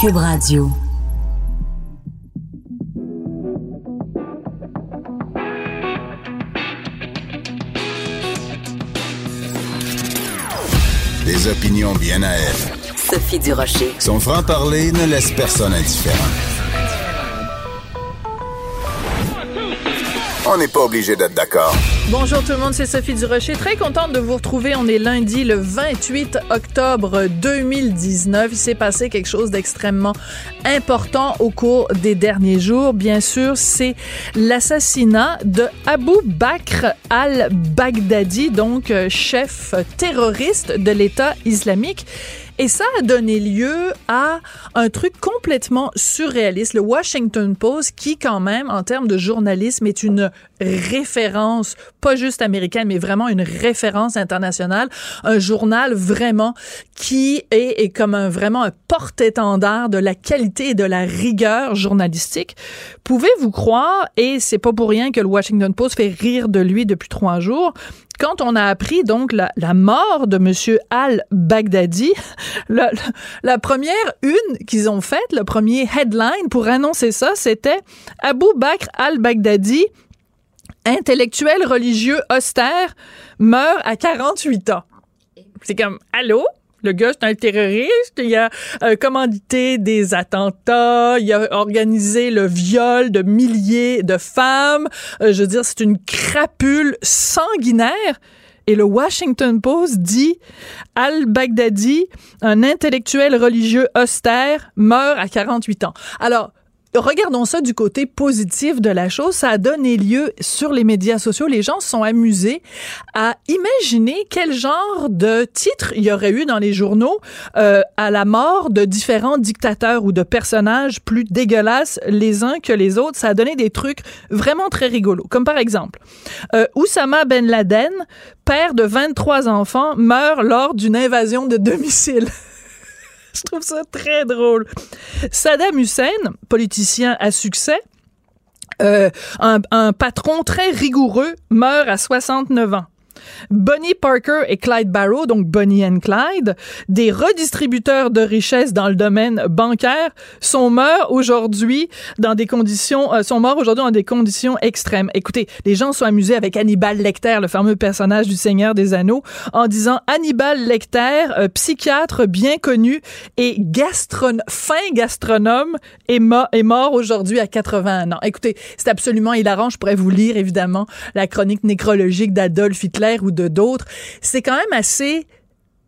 Cube Radio. Des opinions bien à elle. Sophie Durocher. Son franc-parler ne laisse personne indifférent. On n'est pas obligé d'être d'accord. Bonjour tout le monde, c'est Sophie Durocher. Très contente de vous retrouver. On est lundi le 28 octobre 2019. Il s'est passé quelque chose d'extrêmement important au cours des derniers jours. Bien sûr, c'est l'assassinat de Abu Bakr al-Baghdadi, donc euh, chef terroriste de l'État islamique. Et ça a donné lieu à un truc complètement surréaliste. Le Washington Post, qui quand même, en termes de journalisme, est une référence, pas juste américaine, mais vraiment une référence internationale. Un journal vraiment qui est, est comme un, vraiment un porte-étendard de la qualité et de la rigueur journalistique. Pouvez-vous croire, et c'est pas pour rien que le Washington Post fait rire de lui depuis trois jours, quand on a appris donc la, mort de Monsieur al-Baghdadi, la, la, première une qu'ils ont faite, le premier headline pour annoncer ça, c'était Abu Bakr al-Baghdadi, intellectuel religieux austère, meurt à 48 ans. C'est comme, allô? Le gars, c'est un terroriste. Il a euh, commandité des attentats. Il a organisé le viol de milliers de femmes. Euh, je veux dire, c'est une crapule sanguinaire. Et le Washington Post dit Al-Baghdadi, un intellectuel religieux austère, meurt à 48 ans. Alors, regardons ça du côté positif de la chose. Ça a donné lieu sur les médias sociaux. Les gens se sont amusés à imaginer quel genre de titre il y aurait eu dans les journaux euh, à la mort de différents dictateurs ou de personnages plus dégueulasses les uns que les autres. Ça a donné des trucs vraiment très rigolos. Comme par exemple, euh, Oussama Ben Laden, père de 23 enfants, meurt lors d'une invasion de domicile. Je trouve ça très drôle. Saddam Hussein, politicien à succès, euh, un, un patron très rigoureux, meurt à 69 ans. Bonnie Parker et Clyde Barrow, donc Bonnie and Clyde, des redistributeurs de richesses dans le domaine bancaire, sont morts aujourd'hui dans des conditions, euh, sont morts aujourd'hui des conditions extrêmes. Écoutez, les gens sont amusés avec Hannibal Lecter, le fameux personnage du Seigneur des Anneaux, en disant Hannibal Lecter, euh, psychiatre bien connu et fin gastronome, est, est mort aujourd'hui à 81 ans. Écoutez, c'est absolument hilarant. Je pourrais vous lire évidemment la chronique nécrologique d'Adolf Hitler ou de d'autres. C'est quand même assez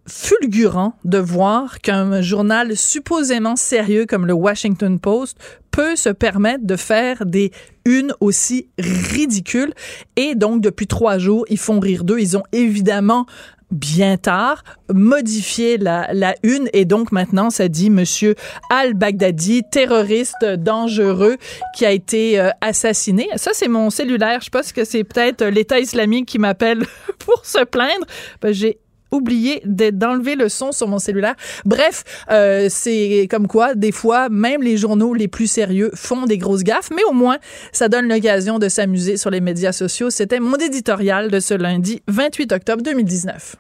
fulgurant de voir qu'un journal supposément sérieux comme le Washington Post peut se permettre de faire des unes aussi ridicules. Et donc, depuis trois jours, ils font rire d'eux. Ils ont évidemment bien tard, modifié la, la une et donc maintenant ça dit Monsieur al-Baghdadi, terroriste dangereux qui a été euh, assassiné. Ça c'est mon cellulaire. Je pense que c'est peut-être l'État islamique qui m'appelle pour se plaindre. Ben, J'ai oublié d'enlever le son sur mon cellulaire. Bref, euh, c'est comme quoi, des fois, même les journaux les plus sérieux font des grosses gaffes, mais au moins, ça donne l'occasion de s'amuser sur les médias sociaux. C'était mon éditorial de ce lundi 28 octobre 2019.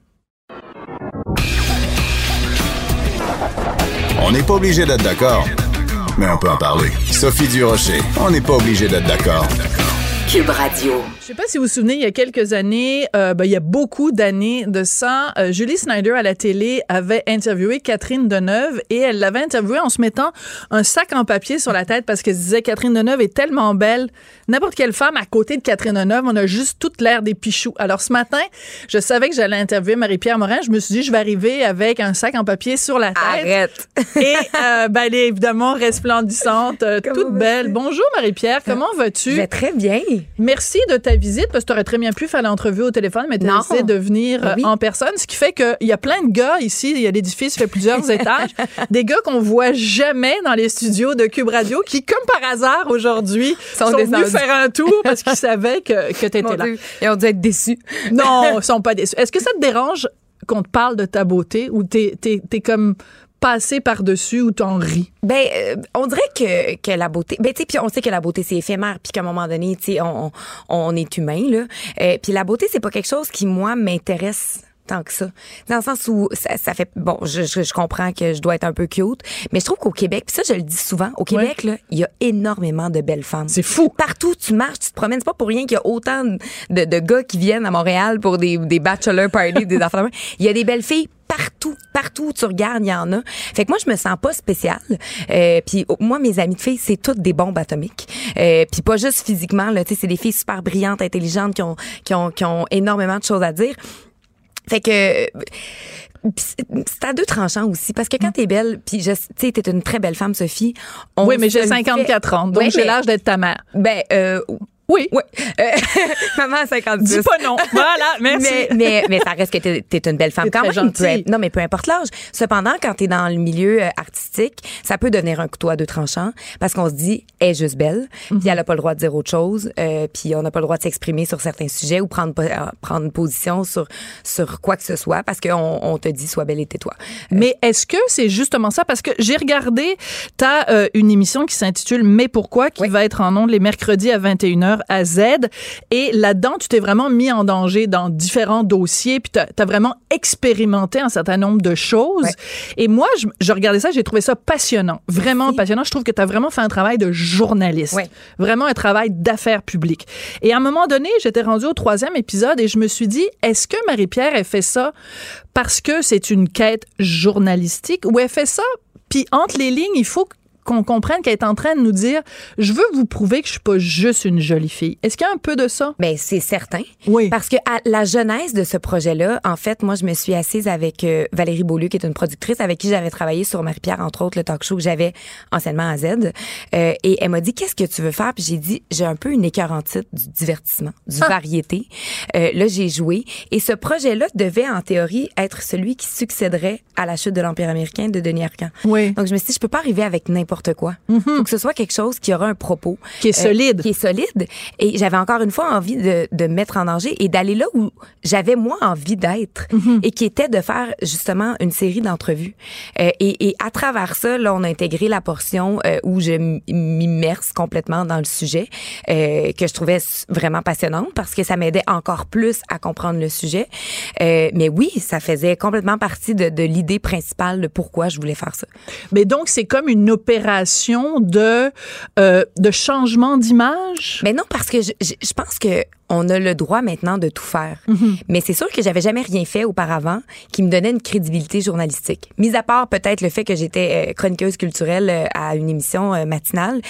On n'est pas obligé d'être d'accord, mais on peut en parler. Sophie Durocher, on n'est pas obligé d'être d'accord. Cube Radio. Je sais pas si vous vous souvenez, il y a quelques années, euh, ben, il y a beaucoup d'années de ça, euh, Julie Snyder à la télé avait interviewé Catherine Deneuve et elle l'avait interviewée en se mettant un sac en papier sur la tête parce qu'elle se disait Catherine Deneuve est tellement belle. N'importe quelle femme à côté de Catherine Deneuve, on a juste toute l'air des pichous. Alors ce matin, je savais que j'allais interviewer Marie-Pierre Morin. Je me suis dit, je vais arriver avec un sac en papier sur la tête. Arrête. Et euh, ben, elle est évidemment resplendissante, euh, toute belle. Bonjour Marie-Pierre, comment vas-tu? Je vais très bien. Merci de ta la visite parce que tu aurais très bien pu faire l'entrevue au téléphone, mais tu as décidé de venir euh, Oui. en personne, ce qui fait qu'il y a plein de gars ici, il y a l'édifice fait plusieurs étages, des gars qu'on voit jamais dans les studios de Cube Radio qui, comme par hasard, aujourd'hui, Sont sont, venus faire un tour parce qu'ils savaient que, que tu Mon étais là. Dieu, Ils ont dû être déçus. Non, ils sont pas déçus. Est-ce que ça te dérange qu'on te parle de ta beauté ou t'es t'es t'es comme passé par-dessus ou t'en ris? Ben, euh, on dirait que, que la beauté. Ben, tu sais, puis on sait que la beauté c'est éphémère, puis qu'à un moment donné, tu sais, on, on, est humain là. Euh, puis la beauté c'est pas quelque chose qui moi m'intéresse tant que ça. Dans le sens où ça, ça fait bon, je, je, je comprends que je dois être un peu cute, mais je trouve qu'au Québec, puis ça je le dis souvent, au Québec là, il y a énormément de belles femmes. C'est fou. Partout où tu marches, tu te promènes, c'est pas pour rien qu'il y a autant de, de gars qui viennent à Montréal pour des, des bachelor parties, des affaires. Il y a des belles filles partout, partout où tu regardes, il y en a. Fait que moi, je me sens pas spéciale. Euh, puis oh, moi, mes amies de filles, c'est toutes des bombes atomiques. Euh, puis pas juste physiquement, là, tu sais, c'est des filles super brillantes, intelligentes, qui ont, qui ont, qui ont énormément de choses à dire. Fait que pis c'est à deux tranchants aussi parce que quand t'es belle puis je tu sais t'es une très belle femme Sophie on oui, mais j'ai le 54 ans, donc Ouais, j'ai l'âge d'être ta mère. ben euh, Oui. Ouais. Euh, maman a 50 Dis pas non. Voilà, merci. mais, mais, mais ça reste que t'es es une belle femme quand très même. Non, mais peu importe l'âge. Cependant, quand t'es dans le milieu euh, artistique, ça peut devenir un couteau à deux tranchants parce qu'on se dit, elle est juste belle, Mhm. puis elle a pas le droit de dire autre chose, euh, puis on n'a pas le droit de s'exprimer sur certains sujets ou prendre, euh, prendre position sur, sur quoi que ce soit parce qu'on on te dit, sois belle et tais-toi. Mais est-ce que c'est justement ça? Parce que j'ai regardé, t'as euh, une émission qui s'intitule Mais pourquoi? qui Oui. va être en ondes les mercredis à 21h à Z. Et là-dedans, tu t'es vraiment mis en danger dans différents dossiers, puis t'as as vraiment expérimenté un certain nombre de choses. Ouais. Et moi, je, je regardais ça, j'ai trouvé ça passionnant. Vraiment passionnant. Je trouve que tu as vraiment fait un travail de journaliste. Ouais. Vraiment un travail d'affaires publiques. Et à un moment donné, j'étais rendue au troisième épisode et je me suis dit, est-ce que Marie-Pierre, elle fait ça parce que c'est une quête journalistique ou elle fait ça, puis entre les lignes, il faut qu'on comprenne qu'elle est en train de nous dire, je veux vous prouver que je suis pas juste une jolie fille. Est-ce qu'il y a un peu de ça? Ben c'est certain. Oui. Parce que à la genèse de ce projet-là, en fait, moi, je me suis assise avec euh, Valérie Beaulieu, qui est une productrice avec qui j'avais travaillé sur Marie-Pierre, entre autres, le talk show que j'avais anciennement à Z. Euh, et elle m'a dit, qu'est-ce que tu veux faire? Puis j'ai dit, j'ai un peu une écœur en titre du divertissement, du variété. Euh, là, j'ai joué. Et ce projet-là devait, en théorie, être celui qui succéderait à la chute de l'Empire américain de Denis Arcand. Oui. Donc, je me suis dit, je peux pas arriver avec n'importe quoi. Faut que ce soit quelque chose qui aura un propos. Qui est euh, solide. qui est solide. Et j'avais encore une fois envie de, de me mettre en danger et d'aller là où j'avais moi envie d'être et qui était de faire justement une série d'entrevues. Euh, et, et à travers ça, là, on a intégré la portion euh, où je m'immerse complètement dans le sujet que je trouvais vraiment passionnante parce que ça m'aidait encore plus à comprendre le sujet. Mais oui, ça faisait complètement partie de, de l'idée principale de pourquoi je voulais faire ça. Mais donc, c'est comme une opération de, euh, de changement d'image? Mais non, parce que je, je, je pense que on a le droit maintenant de tout faire. Mais c'est sûr que j'avais jamais rien fait auparavant qui me donnait une crédibilité journalistique. Mis à part peut-être le fait que j'étais euh, chroniqueuse culturelle euh, à une émission euh, matinale,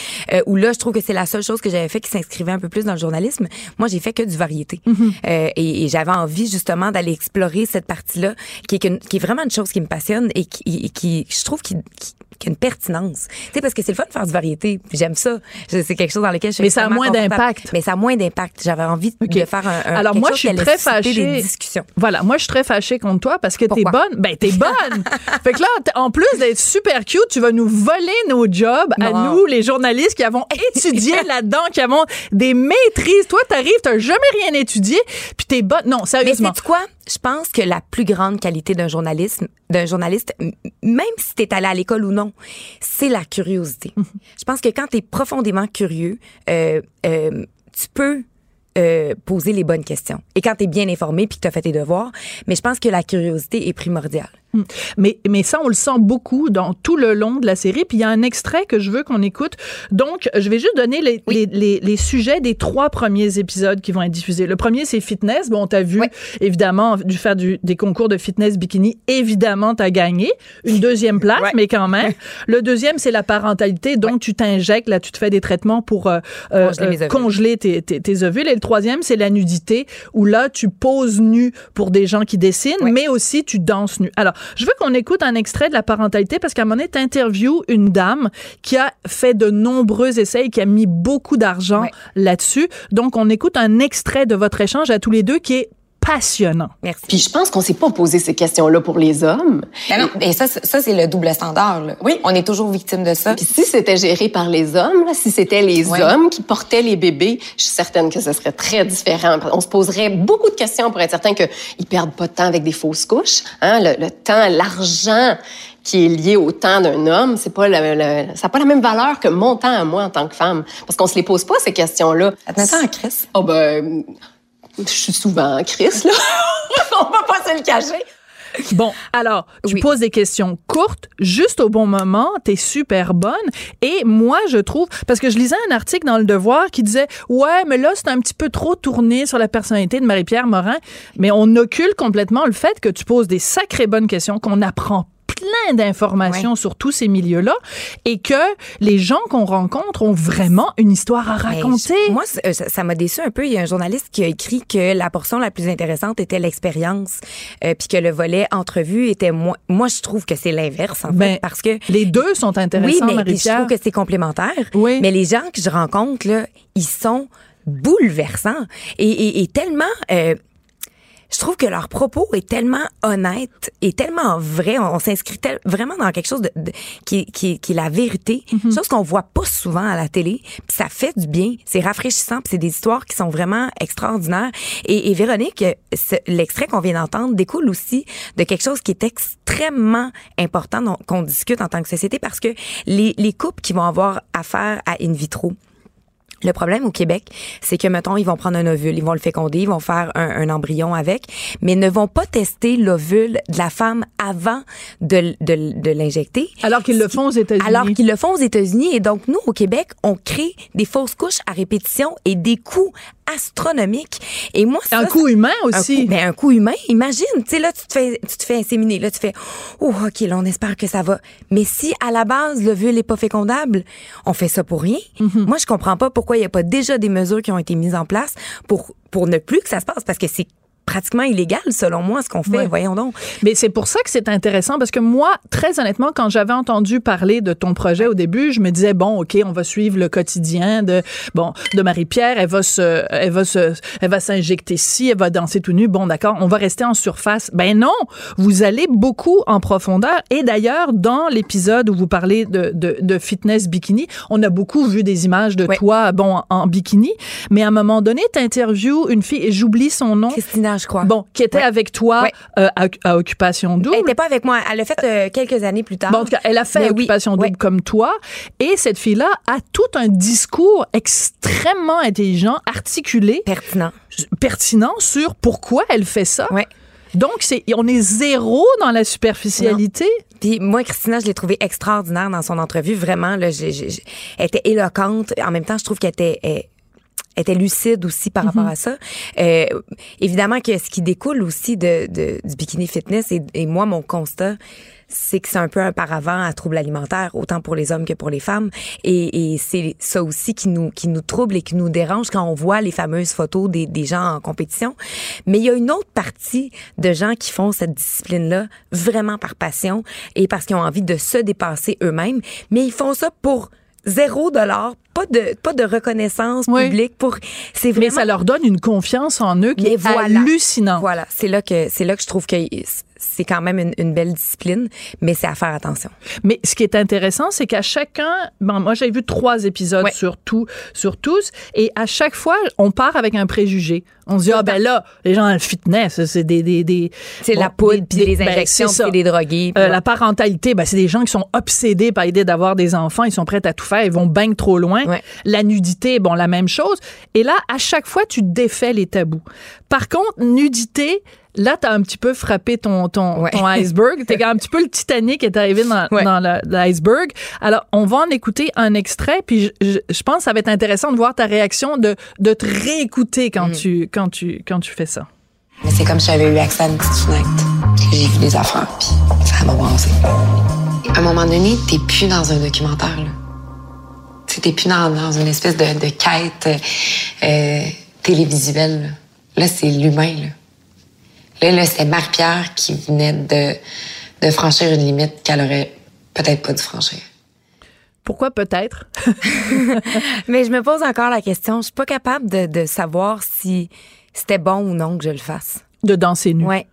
où là, je trouve que c'est la seule chose que j'avais fait qui s'inscrivait un peu plus dans le journalisme. Moi, j'ai fait que du variété. Euh, et et j'avais envie justement d'aller explorer cette partie-là, qui est, qui est vraiment une chose qui me passionne et qui, et qui je trouve, qui, qui qui a une pertinence. Tu sais, parce que c'est le fun de faire du variété. J'aime ça. C'est quelque chose dans lequel je suis Mais ça a moins d'impact. Mais ça a moins d'impact. J'avais envie de faire un, un Alors quelque moi, chose je suis très fâchée. des discussions. Voilà, moi, je suis très fâchée contre toi parce que t'es bonne. Ben, t'es bonne. fait que là, en plus d'être super cute, tu vas nous voler nos jobs à nous, les journalistes qui avons étudié là-dedans, qui avons des maîtrises. Toi, t'arrives, t'as jamais rien étudié, puis t'es bonne. Non, Mais sérieusement. c'est quoi? Je pense que la plus grande qualité d'un journalisme, d'un journaliste, même si t'es allé à l'école ou non, c'est la curiosité. Mhm. Je pense que quand t'es profondément curieux, euh, euh, tu peux euh, poser les bonnes questions. Et quand t'es bien informé puis que t'as fait tes devoirs, mais je pense que la curiosité est primordiale. Mais, mais ça, on le sent beaucoup dans tout le long de la série. Puis il y a un extrait que je veux qu'on écoute. Donc, je vais juste donner les, les, les, les sujets des trois premiers épisodes qui vont être diffusés. Le premier, c'est fitness. Bon, t'as vu, Oui. évidemment, du faire du, des concours de fitness bikini. Évidemment, t'as gagné. Une deuxième place, mais quand même. Le deuxième, c'est la parentalité. Donc, tu t'injectes, là, tu te fais des traitements pour euh, euh, euh, congeler tes, tes, tes ovules. Et le troisième, c'est la nudité, où là, tu poses nu pour des gens qui dessinent, mais aussi tu danses nu. Alors, Je veux qu'on écoute un extrait de la parentalité parce qu'à un moment donné, t'interviews une dame qui a fait de nombreux essais et qui a mis beaucoup d'argent là-dessus. Donc, on écoute un extrait de votre échange à tous les deux qui est passionnant. Merci. Puis je pense qu'on s'est pas posé ces questions-là pour les hommes. Ben non, et ça, c'est- ça c'est le double standard. là. Oui. On est toujours victime de ça. Puis si c'était géré par les hommes, là, si c'était les Ouais. hommes qui portaient les bébés, je suis certaine que ce serait très différent. On se poserait beaucoup de questions pour être certain qu'ils perdent pas de temps avec des fausses couches. Hein? Le, le temps, l'argent qui est lié au temps d'un homme, c'est pas le, le- ça n'a pas la même valeur que mon temps à moi en tant que femme. Parce qu'on se les pose pas, ces questions-là. Ça te met ça en crise? Oh ben, je suis souvent en crise, là. On va pas se le cacher. Bon, alors, tu Oui. poses des questions courtes, juste au bon moment, t'es super bonne. Et moi, je trouve, parce que je lisais un article dans Le Devoir qui disait, ouais, mais là, c'est un petit peu trop tourné sur la personnalité de Marie-Pierre Morin, mais on occulte complètement le fait que tu poses des sacrées bonnes questions, qu'on apprend plein d'informations sur tous ces milieux-là et que les gens qu'on rencontre ont vraiment une histoire à Ben, raconter. je- moi, euh, ça m'a déçu un peu. Il y a un journaliste qui a écrit que la portion la plus intéressante était l'expérience, euh, puis que le volet entrevue était moins. Moi, je trouve que c'est l'inverse, en Ben, fait, parce que les deux sont intéressants, oui, mais je trouve que c'est complémentaire. Oui. Mais les gens que je rencontre là, ils sont bouleversants et, et- et tellement. euh, je trouve que leur propos est tellement honnête et tellement vrai. On, on s'inscrit tel- vraiment dans quelque chose de, de- qui, est- qui, qui est la vérité, chose qu'on voit pas souvent à la télé. Puis ça fait du bien, c'est rafraîchissant, puis c'est des histoires qui sont vraiment extraordinaires. Et, et Véronique, ce- l'extrait qu'on vient d'entendre découle aussi de quelque chose qui est extrêmement important qu'on discute en tant que société parce que les, les couples qui vont avoir affaire à in vitro, le problème au Québec, c'est que, mettons, ils vont prendre un ovule, ils vont le féconder, ils vont faire un, un embryon avec, mais ne vont pas tester l'ovule de la femme avant de, de, de l'injecter. Alors qu'ils le font aux États-Unis. Alors qu'ils le font aux États-Unis. Et donc, nous, au Québec, on crée des fausses couches à répétition et des coûts astronomiques. Et moi, ça, un coût humain un aussi. coup, ben, un coup humain, imagine, tu sais, là, tu te fais, tu te fais inséminer, là, tu fais, oh, OK, là, on espère que ça va. Mais si, à la base, l'ovule est pas fécondable, on fait ça pour rien. Mm-hmm. Moi, je comprends pas pourquoi il y a pas déjà des mesures qui ont été mises en place pour, pour ne plus que ça se passe, parce que c'est pratiquement illégal, selon moi, ce qu'on fait. Ouais. Voyons donc. Mais c'est pour ça que c'est intéressant parce que moi, très honnêtement, quand j'avais entendu parler de ton projet au début, je me disais bon, ok, on va suivre le quotidien de bon de Marie-Pierre. Elle va se, elle va se, elle va s'injecter ci, elle va danser tout nu. Bon, d'accord, on va rester en surface. Ben non, vous allez beaucoup en profondeur. Et d'ailleurs, dans l'épisode où vous parlez de, de, de fitness bikini, on a beaucoup vu des images de Ouais. toi, bon, en, en bikini. Mais à un moment donné, t'interviews une fille et j'oublie son nom. Christina, je crois. Bon, qui était Ouais. avec toi Ouais. euh, à, à Occupation Double. Elle était pas avec moi. Elle l'a fait euh, quelques années plus tard. Bon, en tout cas, elle a fait Mais oui, Occupation Double ouais. comme toi. Et cette fille-là a tout un discours extrêmement intelligent, articulé, Pertinent. pertinent sur pourquoi elle fait ça. Ouais. Donc, c'est, on est zéro dans la superficialité. Puis moi, Christina, je l'ai trouvée extraordinaire dans son entrevue. Vraiment, là, j'ai- j'ai- j'ai- elle était éloquente. En même temps, je trouve qu'elle était, elle était lucide aussi par rapport à ça. Euh, évidemment que ce qui découle aussi de, de- du bikini fitness et, et moi, mon constat, c'est que c'est un peu un paravent à troubles alimentaires, autant pour les hommes que pour les femmes. Et, et c'est ça aussi qui nous, qui nous trouble et qui nous dérange quand on voit les fameuses photos des, des gens en compétition. Mais il y a une autre partie de gens qui font cette discipline-là vraiment par passion et parce qu'ils ont envie de se dépasser eux-mêmes. Mais ils font ça pour zéro dollar, pas de, pas de reconnaissance Oui. publique. Pour, c'est Mais vraiment ça leur donne une confiance en eux qui mais est voilà. hallucinante. Voilà, c'est là que c'est là que je trouve que c'est quand même une, une belle discipline, mais c'est à faire attention. Mais ce qui est intéressant, c'est qu'à chacun, bon, moi j'ai vu trois épisodes Ouais. sur tout, sur tous, et à chaque fois, on part avec un préjugé. On se dit ah ben là, les gens dans le fitness, c'est des des des C'est bon, la poudre, puis des- les ben, injections, ça. puis les drogués. Euh, la parentalité, ben, c'est des gens qui sont obsédés par l'idée d'avoir des enfants. Ils sont prêts à tout faire. Ils vont bang trop loin. Ouais. La nudité, bon, la même chose. Et là, à chaque fois, tu défais les tabous. Par contre, nudité, là, t'as un petit peu frappé ton, ton, Ouais. ton iceberg. T'es un petit peu le Titanic qui est arrivé dans, Ouais. dans l'iceberg. Alors, on va en écouter un extrait. Puis, je, je- je pense que ça va être intéressant de voir ta réaction, de, de te réécouter Mm. quand, tu, quand, tu, quand tu fais ça. Mais c'est comme si j'avais eu accès à une petite fenêtre. J'ai vu des affaires, puis ça m'a brassé. À un moment donné, t'es plus dans un documentaire, T'es plus dans, dans une espèce de, de quête euh, télévisuelle. Là, Là, c'est l'humain, là. C'est Marie-Pierre qui venait de de franchir une limite qu'elle aurait peut-être pas dû franchir. Pourquoi peut-être? Mais je me pose encore la question. Je suis pas capable de, de savoir si c'était bon ou non que je le fasse. De danser nu. Ouais.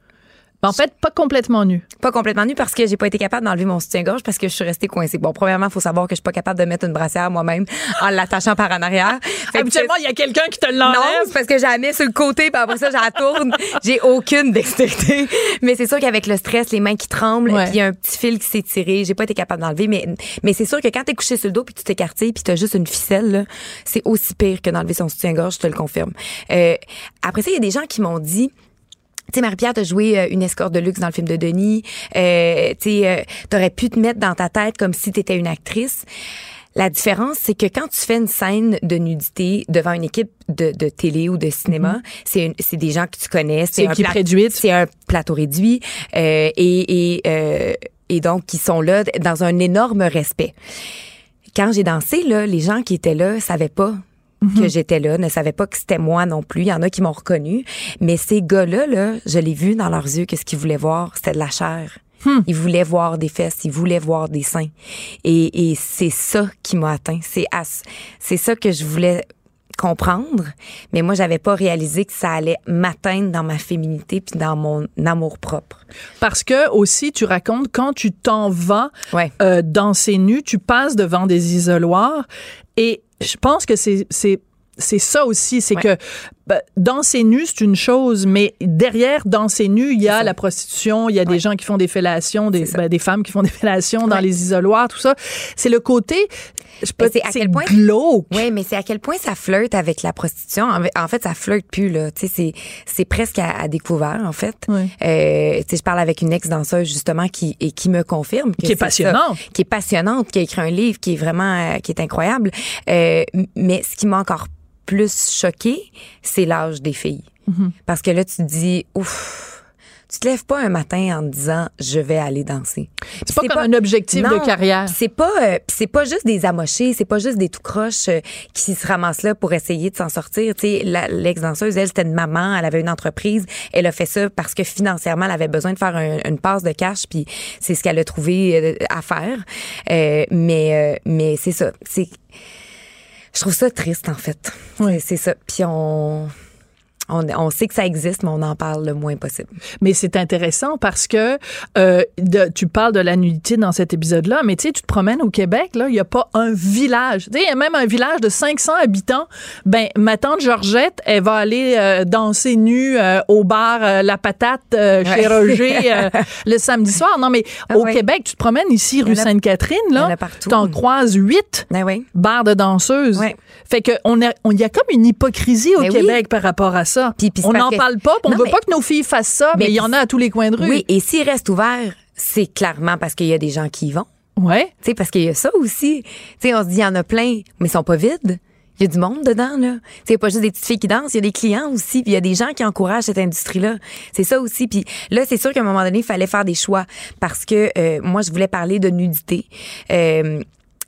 En fait, pas complètement nu. Pas complètement nu parce que j'ai pas été capable d'enlever mon soutien-gorge parce que je suis restée coincée. Bon, premièrement, il faut savoir que je suis pas capable de mettre une brassière moi-même en l'attachant par en arrière. Habituellement, il y a quelqu'un qui te non, l'enlève. c'est parce que j'ai la mets sur le côté, puis après ça, je la tourne. J'ai aucune dextérité. Mais c'est sûr qu'avec le stress, les mains qui tremblent, Ouais. puis il y a un petit fil qui s'est tiré, j'ai pas été capable d'enlever. Mais, mais c'est sûr que quand t'es couché sur le dos, puis tu t'écartilles, puis t'as juste une ficelle, là, c'est aussi pire que d'enlever son soutien-gorge, je te le confirme. Euh, après ça, il y a des gens qui m'ont dit, tu sais, Marie-Pierre, t'as joué euh, une escorte de luxe dans le film de Denis. Euh, tu sais, euh, t'aurais pu te mettre dans ta tête comme si t'étais une actrice. La différence, c'est que quand tu fais une scène de nudité devant une équipe de, de télé ou de cinéma, c'est une- c'est des gens que tu connais. C'est un équipe pla- réduite. C'est un plateau réduit. euh, et, et, euh, et donc, qui sont là dans un énorme respect. Quand j'ai dansé, là, les gens qui étaient là savaient pas que j'étais là, ne savaient pas que c'était moi non plus. Il y en a qui m'ont reconnu. Mais ces gars-là, là, je l'ai vu dans leurs yeux que ce qu'ils voulaient voir, c'était de la chair. Ils voulaient voir des fesses, ils voulaient voir des seins. Et, et c'est ça qui m'a atteint. C'est c'est ça que je voulais comprendre, mais moi j'avais pas réalisé que ça allait m'atteindre dans ma féminité puis dans mon amour propre. Parce que aussi, tu racontes quand tu t'en vas Ouais. euh, danser nu, tu passes devant des isoloirs et je pense que c'est c'est c'est ça aussi, c'est Ouais. que danser nu c'est une chose, mais derrière danser nu, il y a la prostitution, il y a des Ouais. gens qui font des fellations, des, ben, des femmes qui font des fellations dans Ouais. les isoloirs, tout ça. C'est le côté, je peux, c'est à quel point- glauque. Oui, mais c'est à quel point ça flirte avec la prostitution. En fait, ça flirte plus là. Tu sais, c'est c'est presque à, à découvert en fait. Oui. Euh, tu sais, je parle avec une ex danseuse justement qui et qui me confirme que Qui est ça. passionnante. qui est passionnante, qui a écrit un livre qui est vraiment euh, qui est incroyable. Euh, mais ce qui m'a encore plus choqué, c'est l'âge des filles. Mm-hmm. Parce que là, tu te dis, ouf, tu te lèves pas un matin en te disant, je vais aller danser. C'est pas comme un objectif de carrière. C'est pas, euh, c'est pas juste des amochés, c'est pas juste des tout croches euh, qui se ramassent là pour essayer de s'en sortir. Tu sais, la- l'ex-danseuse, elle, c'était une maman, elle avait une entreprise, elle a fait ça parce que financièrement, elle avait besoin de faire un- une passe de cash, puis c'est ce qu'elle a trouvé euh, à faire. Euh, mais, euh, mais c'est ça, c'est, je trouve ça triste en fait. Oui. C'est- ça. Puis on, on, on sait que ça existe, mais on en parle le moins possible. Mais c'est intéressant parce que euh, de- tu parles de la nudité dans cet épisode-là, mais tu sais, tu te promènes au Québec, là, il n'y a pas un village. Tu sais, il y a même un village de 500 habitants. Ben, ma tante Georgette, elle va aller euh, danser nue euh, au bar euh, La Patate euh, chez Ouais. Roger euh, le samedi soir. Non, mais Ah au. Québec, tu te promènes ici, rue en Sainte-Catherine, en là, partout. t'en croises huit Ben oui. bars de danseuses. Ouais. Fait que on y a comme une hypocrisie au Mais oui. Québec par rapport à ça. Puis- puis c'est on n'en que- parle pas, on Non, veut mais- pas que nos filles fassent ça, mais Mais il y en a à tous les coins de rue. Oui, et s'il reste ouvert, c'est clairement parce qu'il y a des gens qui y vont. Ouais. Tu sais, parce qu'il y a ça aussi. Tu sais, on se dit, il y en a plein, mais ils sont pas vides. Il y a du monde dedans, là. A pas juste des petites filles qui dansent, il y a des clients aussi, puis il y a des gens qui encouragent cette industrie-là. C'est ça aussi. Puis là, c'est sûr qu'à un moment donné, il fallait faire des choix parce que euh, moi, je voulais parler de nudité. Euh,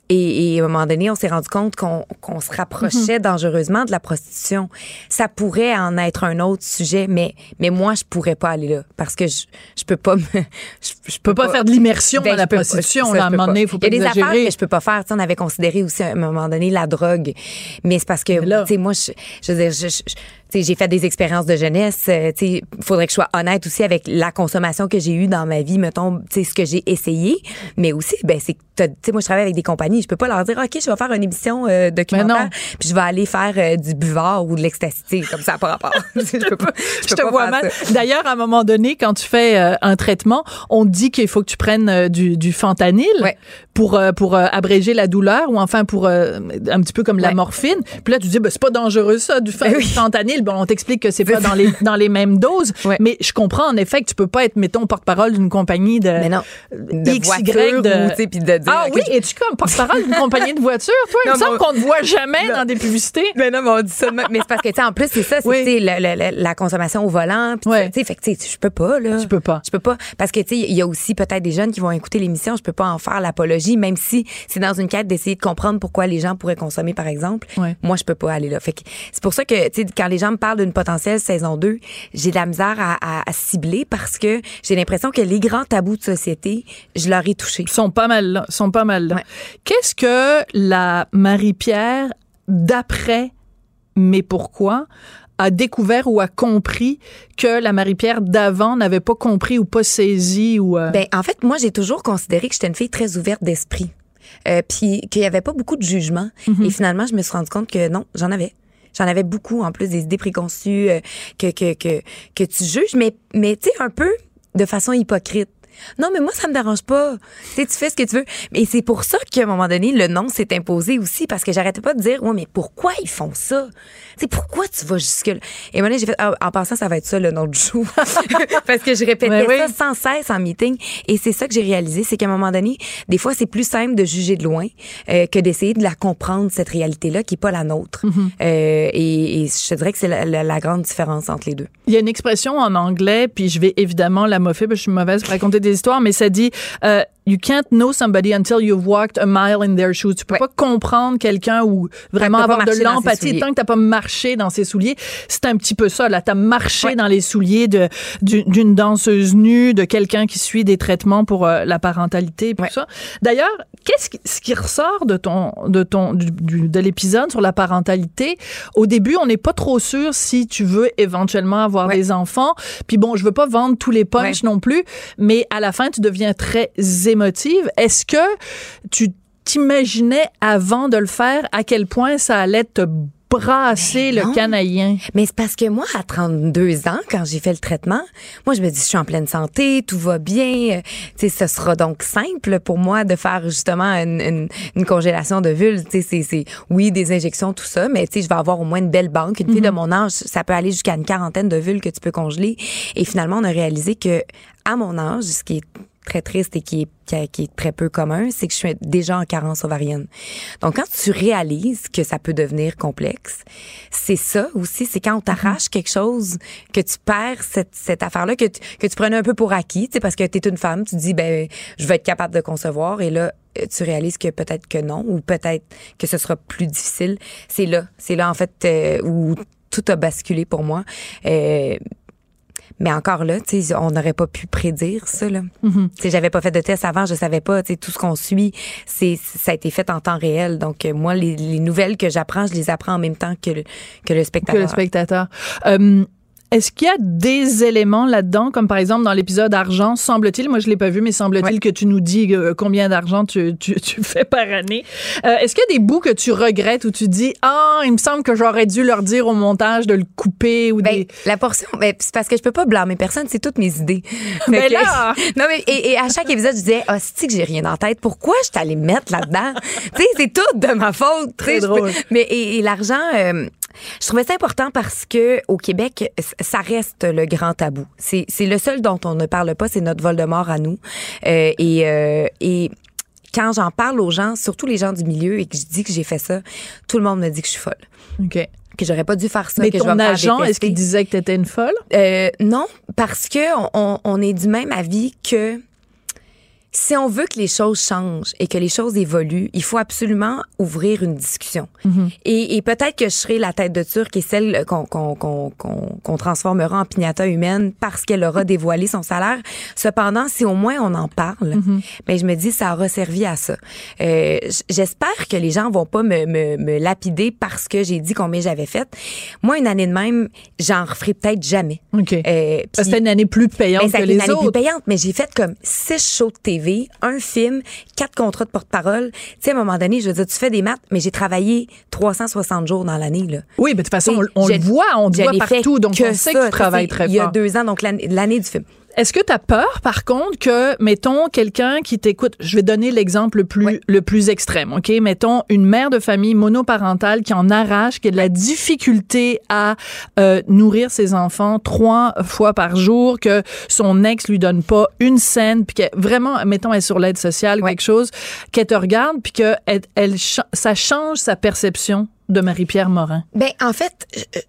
et, et à un moment donné, on s'est rendu compte qu'on qu'on se rapprochait dangereusement de la prostitution. Ça pourrait en être un autre sujet, mais mais moi, je pourrais pas aller là parce que je je peux pas me je, je peux pas faire de l'immersion Ben, dans la pas. prostitution, Ça, là, à un moment donné, il faut pas Il y a des exagérer. affaires que je peux pas faire. Tu sais, on avait considéré aussi à un moment donné la drogue, mais c'est parce que tu sais moi je, je veux dire je, je- j'ai fait des expériences de jeunesse. euh, tu sais, faudrait que je sois honnête aussi avec la consommation que j'ai eue dans ma vie, mettons, tu sais, ce que j'ai essayé. Mais aussi, ben c'est, que t'as- tu sais, moi je travaille avec des compagnies, je peux pas leur dire, ok, je vais faire une émission euh, Mais documentaire, non. puis je vais aller faire euh, du buvard ou de l'ecstasy, comme ça par rapport. je peux pas. Je peux te pas vois mal. D'ailleurs, à un moment donné, quand tu fais euh, un traitement, on te dit qu'il faut que tu prennes du, du fentanyl Ouais. pour pour abréger la douleur ou enfin pour euh, un petit peu comme la morphine. Puis là, tu dis, ben, c'est pas dangereux ça du, Ben oui. Bon, on t'explique que c'est pas dans les dans les mêmes doses. Ouais. Mais je comprends en effet que tu peux pas être, mettons, porte-parole d'une compagnie de Mais non, de XY voiture de- ou, tu sais, puis de dire, Ah oui, je- es-tu comme porte-parole d'une compagnie de voitures, toi? Il me Non, semble qu'on te voit jamais Non. dans des publicités. Mais non, mais on dit ça. de même. Mais c'est parce que, tu sais, en plus, c'est ça, c'est Oui. la, la- la- la consommation au volant. Puis, Ouais. tu sais, fait que, tu sais, je peux pas, là. Tu peux pas. Je peux pas. Parce que, tu sais, il y a aussi peut-être des jeunes qui vont écouter l'émission. Je peux pas en faire l'apologie, même si c'est dans une quête d'essayer de comprendre pourquoi les gens pourraient consommer, par exemple. Ouais. Moi, je peux pas aller là. Fait que c'est pour ça que, tu sais, quand les gens gens me parlent d'une potentielle saison 2, j'ai de la misère à, à- à cibler parce que j'ai l'impression que les grands tabous de société, je leur ai touché. sont pas mal là, sont pas mal. Ouais. Qu'est-ce que la Marie-Pierre d'après mais pourquoi a découvert ou a compris que la Marie-Pierre d'avant n'avait pas compris ou pas saisi ou euh, Ben, en fait, moi, j'ai toujours considéré que j'étais une fille très ouverte d'esprit. Euh, puis qu'il y avait pas beaucoup de jugement. Et finalement, je me suis rendu compte que non, j'en avais. J'en avais beaucoup, en plus, des idées préconçues euh, que, que, que, que tu juges, mais, mais tu sais, un peu de façon hypocrite. Non, mais moi, ça me dérange pas. Tu sais, tu fais ce que tu veux. Et c'est pour ça qu'à un moment donné, le non s'est imposé aussi, parce que j'arrêtais pas de dire, ouais, mais pourquoi ils font ça? Tu sais, pourquoi tu vas jusque-là? Et moi, j'ai fait, ah, en passant, ça va être ça le nom du jour. parce que je répétais oui. ça sans cesse en meeting. Et c'est ça que j'ai réalisé, c'est qu'à un moment donné, des fois, c'est plus simple de juger de loin euh, que d'essayer de la comprendre, cette réalité-là, qui est pas la nôtre. Mm-hmm. Euh, et, et je te dirais que c'est la, la- la grande différence entre les deux. Il y a une expression en anglais, puis je vais évidemment la moffer, parce que je suis mauvaise pour raconter des histoires, mais ça dit euh, You can't know somebody until you've walked a mile in their shoes. Tu peux Ouais. pas comprendre quelqu'un ou vraiment avoir de l'empathie tant que t'as pas marché dans ses souliers. C'est un petit peu ça, là. T'as marché Ouais. dans les souliers de du- d'une danseuse nue, de quelqu'un qui suit des traitements pour euh, la parentalité, et tout Ouais. ça. D'ailleurs, qu'est-ce qui, ce qui ressort de ton de ton du- du- de l'épisode sur la parentalité? Au début, on n'est pas trop sûr si tu veux éventuellement avoir des enfants. Puis bon, je veux pas vendre tous les punchs non plus, mais à la fin, tu deviens très émotive. Est-ce que tu t'imaginais avant de le faire à quel point ça allait te brasser Ben le canadien? Mais c'est parce que moi, à 32 ans, quand j'ai fait le traitement, moi, je me dis, je suis en pleine santé, tout va bien. Euh, Tu sais, ce sera donc simple pour moi de faire justement une, une, une congélation de vulve. Tu sais, c'est, oui, des injections, tout ça, mais tu sais, je vais avoir au moins une belle banque. Une fille de mon âge, ça peut aller jusqu'à une quarantaine de vulves que tu peux congeler. Et finalement, on a réalisé que, à mon âge, ce qui est très triste et qui est, qui est- qui est très peu commun, c'est que je suis déjà en carence ovarienne. Donc, quand tu réalises que ça peut devenir complexe, c'est ça aussi, c'est quand on t'arrache quelque chose, que tu perds cette, cette affaire-là, que tu, que tu prenais un peu pour acquis, tu sais, parce que tu es une femme, tu te dis, ben, je vais être capable de concevoir, et là, euh, tu réalises que peut-être que non, ou peut-être que ce sera plus difficile. C'est là, c'est là, en fait, euh, où tout a basculé pour moi. Euh, mais encore là, tu sais, on n'aurait pas pu prédire ça. Là. Tu sais, j'avais pas fait de test avant, je savais pas. Tu sais, tout ce qu'on suit, c'est ça a été fait en temps réel. Donc euh, moi, les, les nouvelles que j'apprends, je les apprends en même temps que le, que le que spectateur. le spectateur. Euh, est-ce qu'il y a des éléments là-dedans, comme par exemple dans l'épisode Argent, semble-t-il, moi je l'ai pas vu, mais semble-t-il Ouais. que tu nous dis euh, combien d'argent tu, tu, tu fais par année. Euh, Est-ce qu'il y a des bouts que tu regrettes où tu dis ah il me semble que j'aurais dû leur dire au montage de le couper ou Ben, des la portion, ben, c'est parce que je peux pas blâmer personne, c'est toutes mes idées. Fait Ben là! non mais et, et à chaque épisode, je disais, ah, c'est que j'ai rien en tête. Pourquoi je t'allais me mettre là-dedans Tu sais, c'est tout de ma faute. Très peux- drôle. Mais et, et l'argent, euh, je trouvais ça important parce que au Québec, ça reste le grand tabou. C'est c'est le seul dont on ne parle pas, c'est notre vol de mort à nous. Euh, et euh, et quand j'en parle aux gens, surtout les gens du milieu, et que je dis que j'ai fait ça, tout le monde me dit que je suis folle, Ok. que j'aurais pas dû faire ça, Mais que ton agent, est-ce qu'il disait que t'étais une folle? Euh, non, parce que on, on est du même avis que si on veut que les choses changent et que les choses évoluent, il faut absolument ouvrir une discussion. Et, et peut-être que je serai la tête de turc et celle qu'on qu'on qu'on qu'on qu'on transformera en pignata humaine parce qu'elle aura dévoilé son salaire. Cependant, si au moins on en parle, ben je me dis ça aura servi à ça. Euh, J'espère que les gens vont pas me, me, me lapider parce que j'ai dit combien j'avais fait. Moi, une année de même, j'en referai peut-être jamais. Ok. Euh, c'était une année plus payante ben, que été une les année plus payante, mais j'ai fait comme six shows de TV, un film, quatre contrats de porte-parole. Tu sais, à un moment donné, je veux dire, tu fais des maths, mais j'ai travaillé 360 jours dans l'année, là. Oui, mais de toute façon, on, le voit, on je voit partout, donc que on sait que tu travailles très Il y a fort. deux ans, donc l'année l'année du film. Est-ce que tu as peur, par contre, que, mettons, quelqu'un qui t'écoute, je vais donner l'exemple le plus, Oui. le plus extrême, OK? Mettons, une mère de famille monoparentale qui en arrache, qui a de la difficulté à euh, nourrir ses enfants trois fois par jour, que son ex lui donne pas une scène, puis que vraiment, mettons, elle est sur l'aide sociale, Ouais. quelque chose, qu'elle te regarde, puis que elle, elle cha- ça change sa perception de Marie-Pierre Morin? Ben, en fait, euh,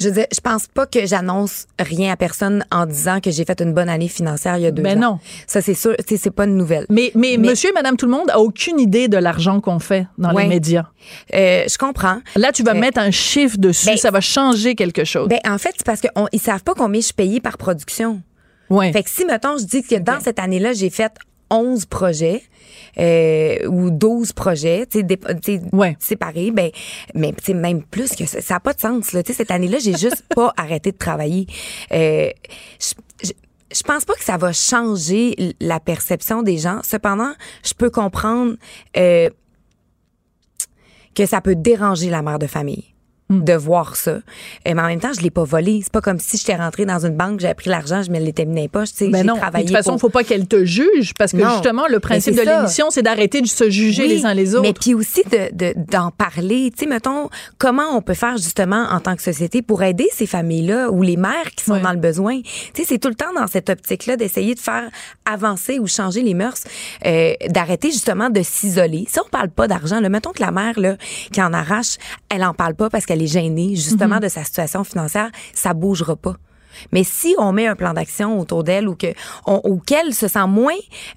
Je veux dire, je pense pas que j'annonce rien à personne en disant que j'ai fait une bonne année financière il y a deux Ben ans. non. Ça, c'est sûr, c'est pas une nouvelle. Mais, mais, Mais- monsieur et madame tout le monde a aucune idée de l'argent qu'on fait dans Ouais. les médias. Euh, je comprends. Là, tu vas Euh, mettre un chiffre dessus, ben, ça va changer quelque chose. Ben, en fait, c'est parce qu'ils savent pas combien je suis payée par production. ouais. Fait que si, mettons, je dis que dans cette année-là, j'ai fait 11 projets euh, ou 12 projets, tu sais, Ouais. séparés, ben, mais tu sais, même plus que ça, ça n'a pas de sens. Là. Tu sais, cette année-là, j'ai juste pas arrêté de travailler. Euh, je, je, je pense pas que ça va changer la perception des gens. Cependant, je peux comprendre euh, que ça peut déranger la mère de famille de voir ça. Euh, mais en même temps, je l'ai pas volé. C'est pas comme si j'étais rentrée dans une banque, j'avais pris l'argent, je me l'étais mis dans les poches. Tu sais, Ben j'ai non, de travaillé toute façon, pour- faut pas qu'elle te juge parce que Non. justement, le principe de l'émission, c'est d'arrêter de se juger Oui, les uns les autres. Mais puis aussi de, de- d'en parler. Tu sais, mettons, comment on peut faire justement en tant que société pour aider ces familles-là ou les mères qui sont dans le besoin? Tu sais, c'est tout le temps dans cette optique-là d'essayer de faire avancer ou changer les mœurs, euh, d'arrêter justement de s'isoler. Si on parle pas d'argent, là, mettons que la mère là, qui en arrache, elle en parle pas parce qu'elle est gênée justement Mm-hmm. de sa situation financière, ça bougera pas. Mais si on met un plan d'action autour d'elle ou que on, ou qu'elle se sent moins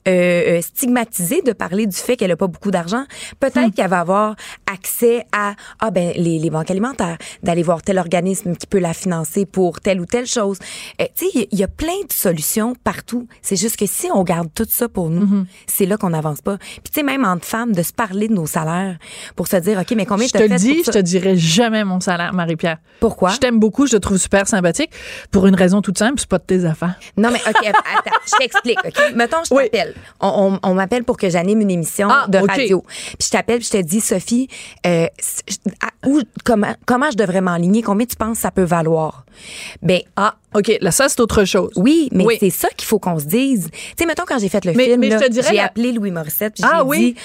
euh, euh, stigmatisée de parler du fait qu'elle a pas beaucoup d'argent, peut-être qu'elle va avoir accès à ah ben les, les banques alimentaires, d'aller voir tel organisme qui peut la financer pour telle ou telle chose. Euh, tu sais, il y a- il y, a plein de solutions partout. C'est juste que si on garde tout ça pour nous, c'est là qu'on n'avance pas. Puis tu sais même entre femmes de se parler de nos salaires pour se dire ok mais combien je te fait dis, pour je te dirai jamais mon salaire, Marie-Pierre. Pourquoi? Je t'aime beaucoup, je te trouve super sympathique pour une raison toute simple, c'est pas de tes affaires. Non, mais OK, attends, je t'explique. OK? Mettons, je Oui. t'appelle. On, on, on m'appelle pour que j'anime une émission Ah, de radio. Puis je t'appelle, puis je te dis, Sophie, euh, à- où, comment, comment je devrais m'enligner? Combien tu penses que ça peut valoir? Ben, Ah, OK, là, ça, c'est autre chose. oui, mais Oui. c'est ça qu'il faut qu'on se dise. Tu sais, mettons, quand j'ai fait le Mais- film, mais là, j'ai la- appelé Louis Morissette, puis Ah j'ai oui? dit,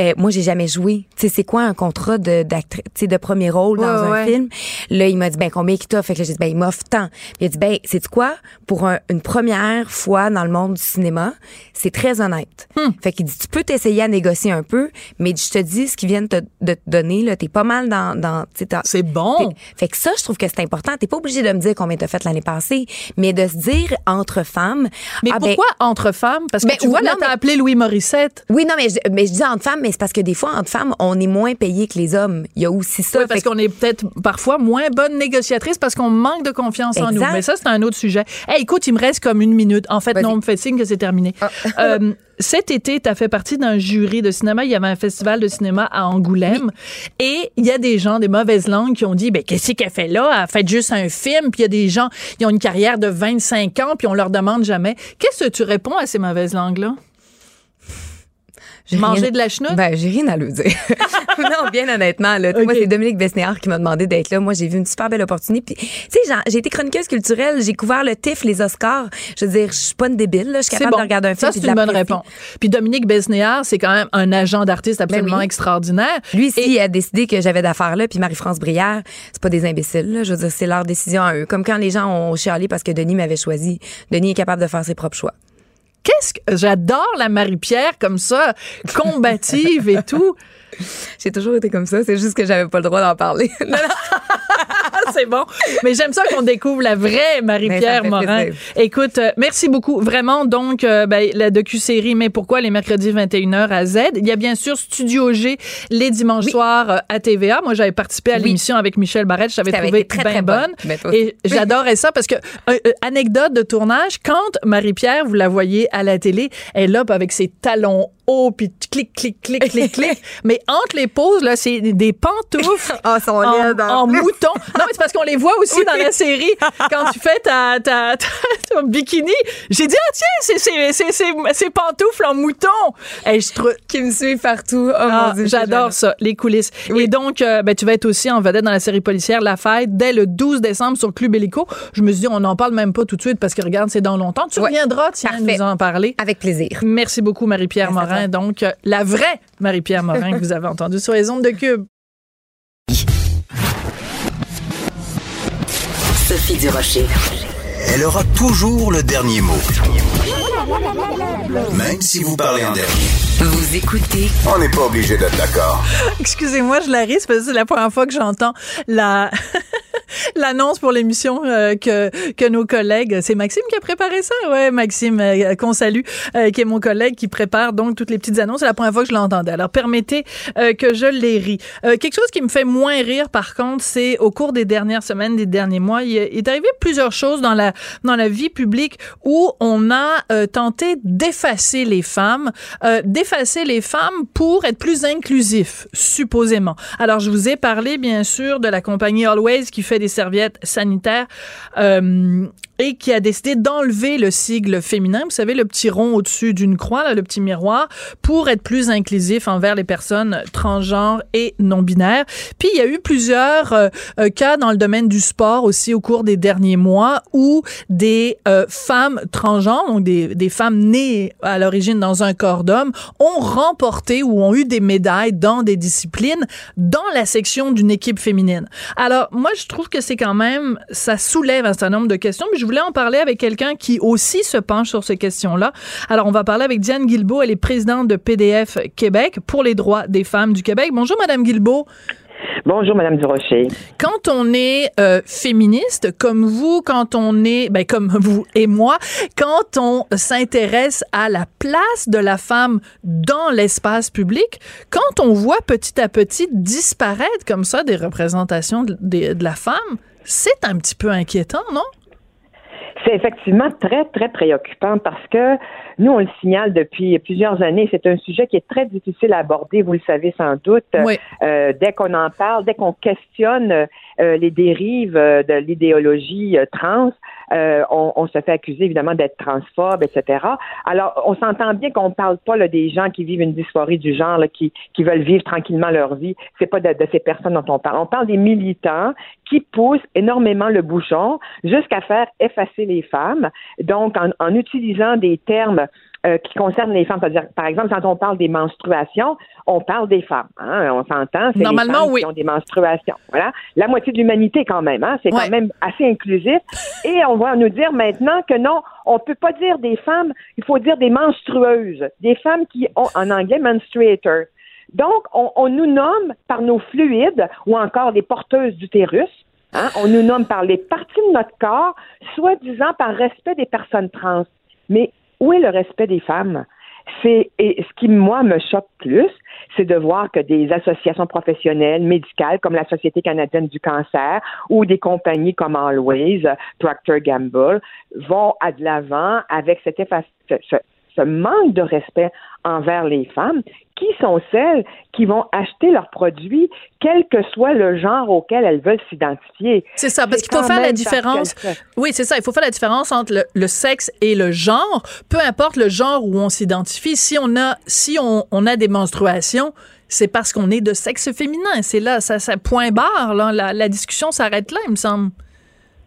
euh, moi, j'ai jamais joué. Tu sais, c'est quoi un contrat de, d'actri- tu sais, de premier rôle dans Ouais, un film? Là, il m'a dit, ben, combien qu'il t'offre? Fait que là, j'ai dit, ben, il m'offre tant. Puis il a dit, ben, c'est quoi? Pour un- une première fois dans le monde du cinéma, c'est très honnête. Hmm. Fait qu'il dit, tu peux t'essayer à négocier un peu, mais je te dis, ce qu'ils viennent te, de te donner, là, t'es pas mal dans, dans, tu sais, t'as- C'est bon. Fait que ça, je trouve que c'est important. T'es pas obligé de me dire combien t'as fait l'année passée, mais de se dire entre femmes. Mais ah, ben, pourquoi entre femmes? Parce que Ben, tu vois, oui, là, non, t'as mais- appelé Louis Morissette. oui, non, mais je, mais je dis entre femmes, mais c'est parce que des fois, entre femmes, on est moins payé que les hommes. Il y a aussi ça. Oui, parce qu'on est peut-être parfois moins bonne négociatrice parce qu'on manque de confiance en nous. Mais ça, c'est un autre sujet. Hey, écoute, il me reste comme une minute. En fait. Ah. non, on me fait signe que c'est terminé. Euh, cet été, tu as fait partie d'un jury de cinéma. Il y avait un festival de cinéma à Angoulême. Et il y a des gens, des mauvaises langues, qui ont dit, ben, qu'est-ce qu'elle fait là? Elle fait juste un film. Puis il y a des gens, qui ont une carrière de 25 ans, puis on leur demande jamais. Qu'est-ce que tu réponds à ces mauvaises langues-là? J'ai Manger rien- de la chenoute? Ben, j'ai rien à lui dire. non, bien honnêtement, là. Moi, c'est Dominique Besnéard qui m'a demandé d'être là. Moi, j'ai vu une super belle opportunité. Puis, tu sais, j'ai été chroniqueuse culturelle, j'ai couvert le TIFF, les Oscars. Je veux dire, je suis pas une débile, là. Je suis capable bon. de regarder un film. Ça, c'est une bonne réponse. Puis Dominique Besnéard, c'est quand même un agent d'artiste absolument Ben oui. extraordinaire. Lui, s'il a décidé que j'avais d'affaires là, puis Marie-France Brière, c'est pas des imbéciles, là. Je veux dire, c'est leur décision à eux. Comme quand les gens ont chialé parce que Denis m'avait choisi. Denis est capable de faire ses propres choix. Qu'est-ce que j'adore la Marie-Pierre comme ça, combative et tout. J'ai toujours été comme ça, c'est juste que j'avais pas le droit d'en parler. Non, non. C'est bon. Mais j'aime ça qu'on découvre la vraie Marie-Pierre Morin. plaisir. Écoute, euh, merci beaucoup. Vraiment, donc, euh, ben, la docu-série Mais pourquoi les mercredis 21h à Z. Il y a bien sûr Studio G les dimanches soirs euh, à TVA. Moi, j'avais participé à Oui. l'émission avec Michel Barrette. Je t'avais trouvé très, bien très bonne. Et j'adorais ça parce que, anecdote de tournage, quand Marie-Pierre, vous la voyez à la télé, elle est là avec ses talons hauts, puis clic, clic, clic, clic, clic. Mais entre les pauses, là, c'est des pantoufles Ah, en, mouton. Non, mais c'est parce qu'on les voit aussi dans la série. Quand tu fais ta, ta, ta- ton bikini, j'ai dit, ah tiens, c'est, c'est, c'est, c'est, c'est pantoufles en mouton. Et je trouve... Qui me suit partout. Oh Ah, j'adore ça, les coulisses. Et donc, euh, ben, tu vas être aussi en vedette dans la série policière La Fête dès le 12 décembre sur Club Hélico. Je me suis dit, on n'en parle même pas tout de suite parce que regarde, c'est dans longtemps. Tu Ouais. reviendras, tiens, Parfait. nous en parler. Avec plaisir. Merci beaucoup, Marie-Pierre Merci à Morin. Donc, euh, la vraie Marie-Pierre Morin que vous avez entendue sur les ondes de Cube. Sophie Durocher. Elle aura toujours le dernier mot. Même si vous parlez en dernier. Vous écoutez On n'est pas obligé d'être d'accord. Excusez-moi, je la risque parce que c'est la première fois que j'entends la l'annonce pour l'émission euh, que, que nos collègues, c'est Maxime qui a préparé ça, ouais, Maxime, euh, qu'on salue, euh, qui est mon collègue qui prépare donc toutes les petites annonces. C'est la première fois que je l'entendais. Alors permettez que je les ris. quelque chose qui me fait moins rire, par contre, c'est au cours des dernières semaines, des derniers mois, il est arrivé plusieurs choses dans la dans la vie publique où on a tenté d'effacer les femmes, d'effacer les femmes pour être plus inclusif, supposément. Alors je vous ai parlé bien sûr de la compagnie Always qui fait des serviettes sanitaires. Euh, et qui a décidé d'enlever le sigle féminin, vous savez, le petit rond au-dessus d'une croix, là, le petit miroir, pour être plus inclusif envers les personnes transgenres et non-binaires. Puis il y a eu plusieurs euh, euh, cas dans le domaine du sport aussi au cours des derniers mois où des femmes transgenres, donc des, des femmes nées à l'origine dans un corps d'homme, ont remporté ou ont eu des médailles dans des disciplines dans la section d'une équipe féminine. Alors, moi, je trouve que c'est quand même, ça soulève un certain nombre de questions, mais je voulais en parler avec quelqu'un qui aussi se penche sur ces questions-là. Alors, on va parler avec Diane Guilbeault, elle est présidente de PDF Québec pour les droits des femmes du Québec. Bonjour, Madame Guilbeault. Bonjour, Madame Durocher. Quand on est euh, féministe, comme vous, quand on est, ben, comme vous et moi, quand on s'intéresse à la place de la femme dans l'espace public, quand on voit petit à petit disparaître comme ça des représentations de, de la femme, c'est un petit peu inquiétant, non? C'est effectivement très, très préoccupant parce que nous, on le signale depuis plusieurs années. C'est un sujet qui est très difficile à aborder, vous le savez sans doute. Euh, dès qu'on en parle, dès qu'on questionne euh, les dérives euh, de l'idéologie trans, on, on, se fait accuser évidemment d'être transphobe, etc. Alors, on s'entend bien qu'on ne parle pas là, des gens qui vivent une dysphorie du genre, là, qui, qui veulent vivre tranquillement leur vie. C'est pas de, de, ces personnes dont on parle. On parle des militants qui poussent énormément le bouchon jusqu'à faire effacer les femmes. Donc, en, en utilisant des termes euh, qui concerne les femmes. C'est-à-dire, par exemple, quand on parle des menstruations, on parle des femmes. Hein, on s'entend, c'est Normalement, les femmes oui. qui ont des menstruations. Voilà. La moitié de l'humanité, quand même. Hein, c'est quand même assez inclusif. Et on va nous dire maintenant que non, on peut pas dire des femmes, il faut dire des menstrueuses, des femmes qui ont, en anglais, menstruators. Donc, on, on nous nomme par nos fluides ou encore des porteuses d'utérus. Hein, on nous nomme par les parties de notre corps, soi-disant par respect des personnes trans. Mais où est le respect des femmes? C'est et ce qui moi me choque plus, c'est de voir que des associations professionnelles médicales comme la Société canadienne du cancer ou des compagnies comme Always, Procter Gamble vont à de l'avant avec cet ce, ce manque de respect envers les femmes, qui sont celles qui vont acheter leurs produits, quel que soit le genre auquel elles veulent s'identifier. C'est ça, parce qu'il faut faire la différence. Oui, c'est ça. Il faut faire la différence entre le, le, sexe et le genre. Peu importe le genre où on s'identifie. Si on a, si on, on a des menstruations, c'est parce qu'on est de sexe féminin. C'est là, ça, ça point barre. Là. La, la discussion s'arrête là, il me semble.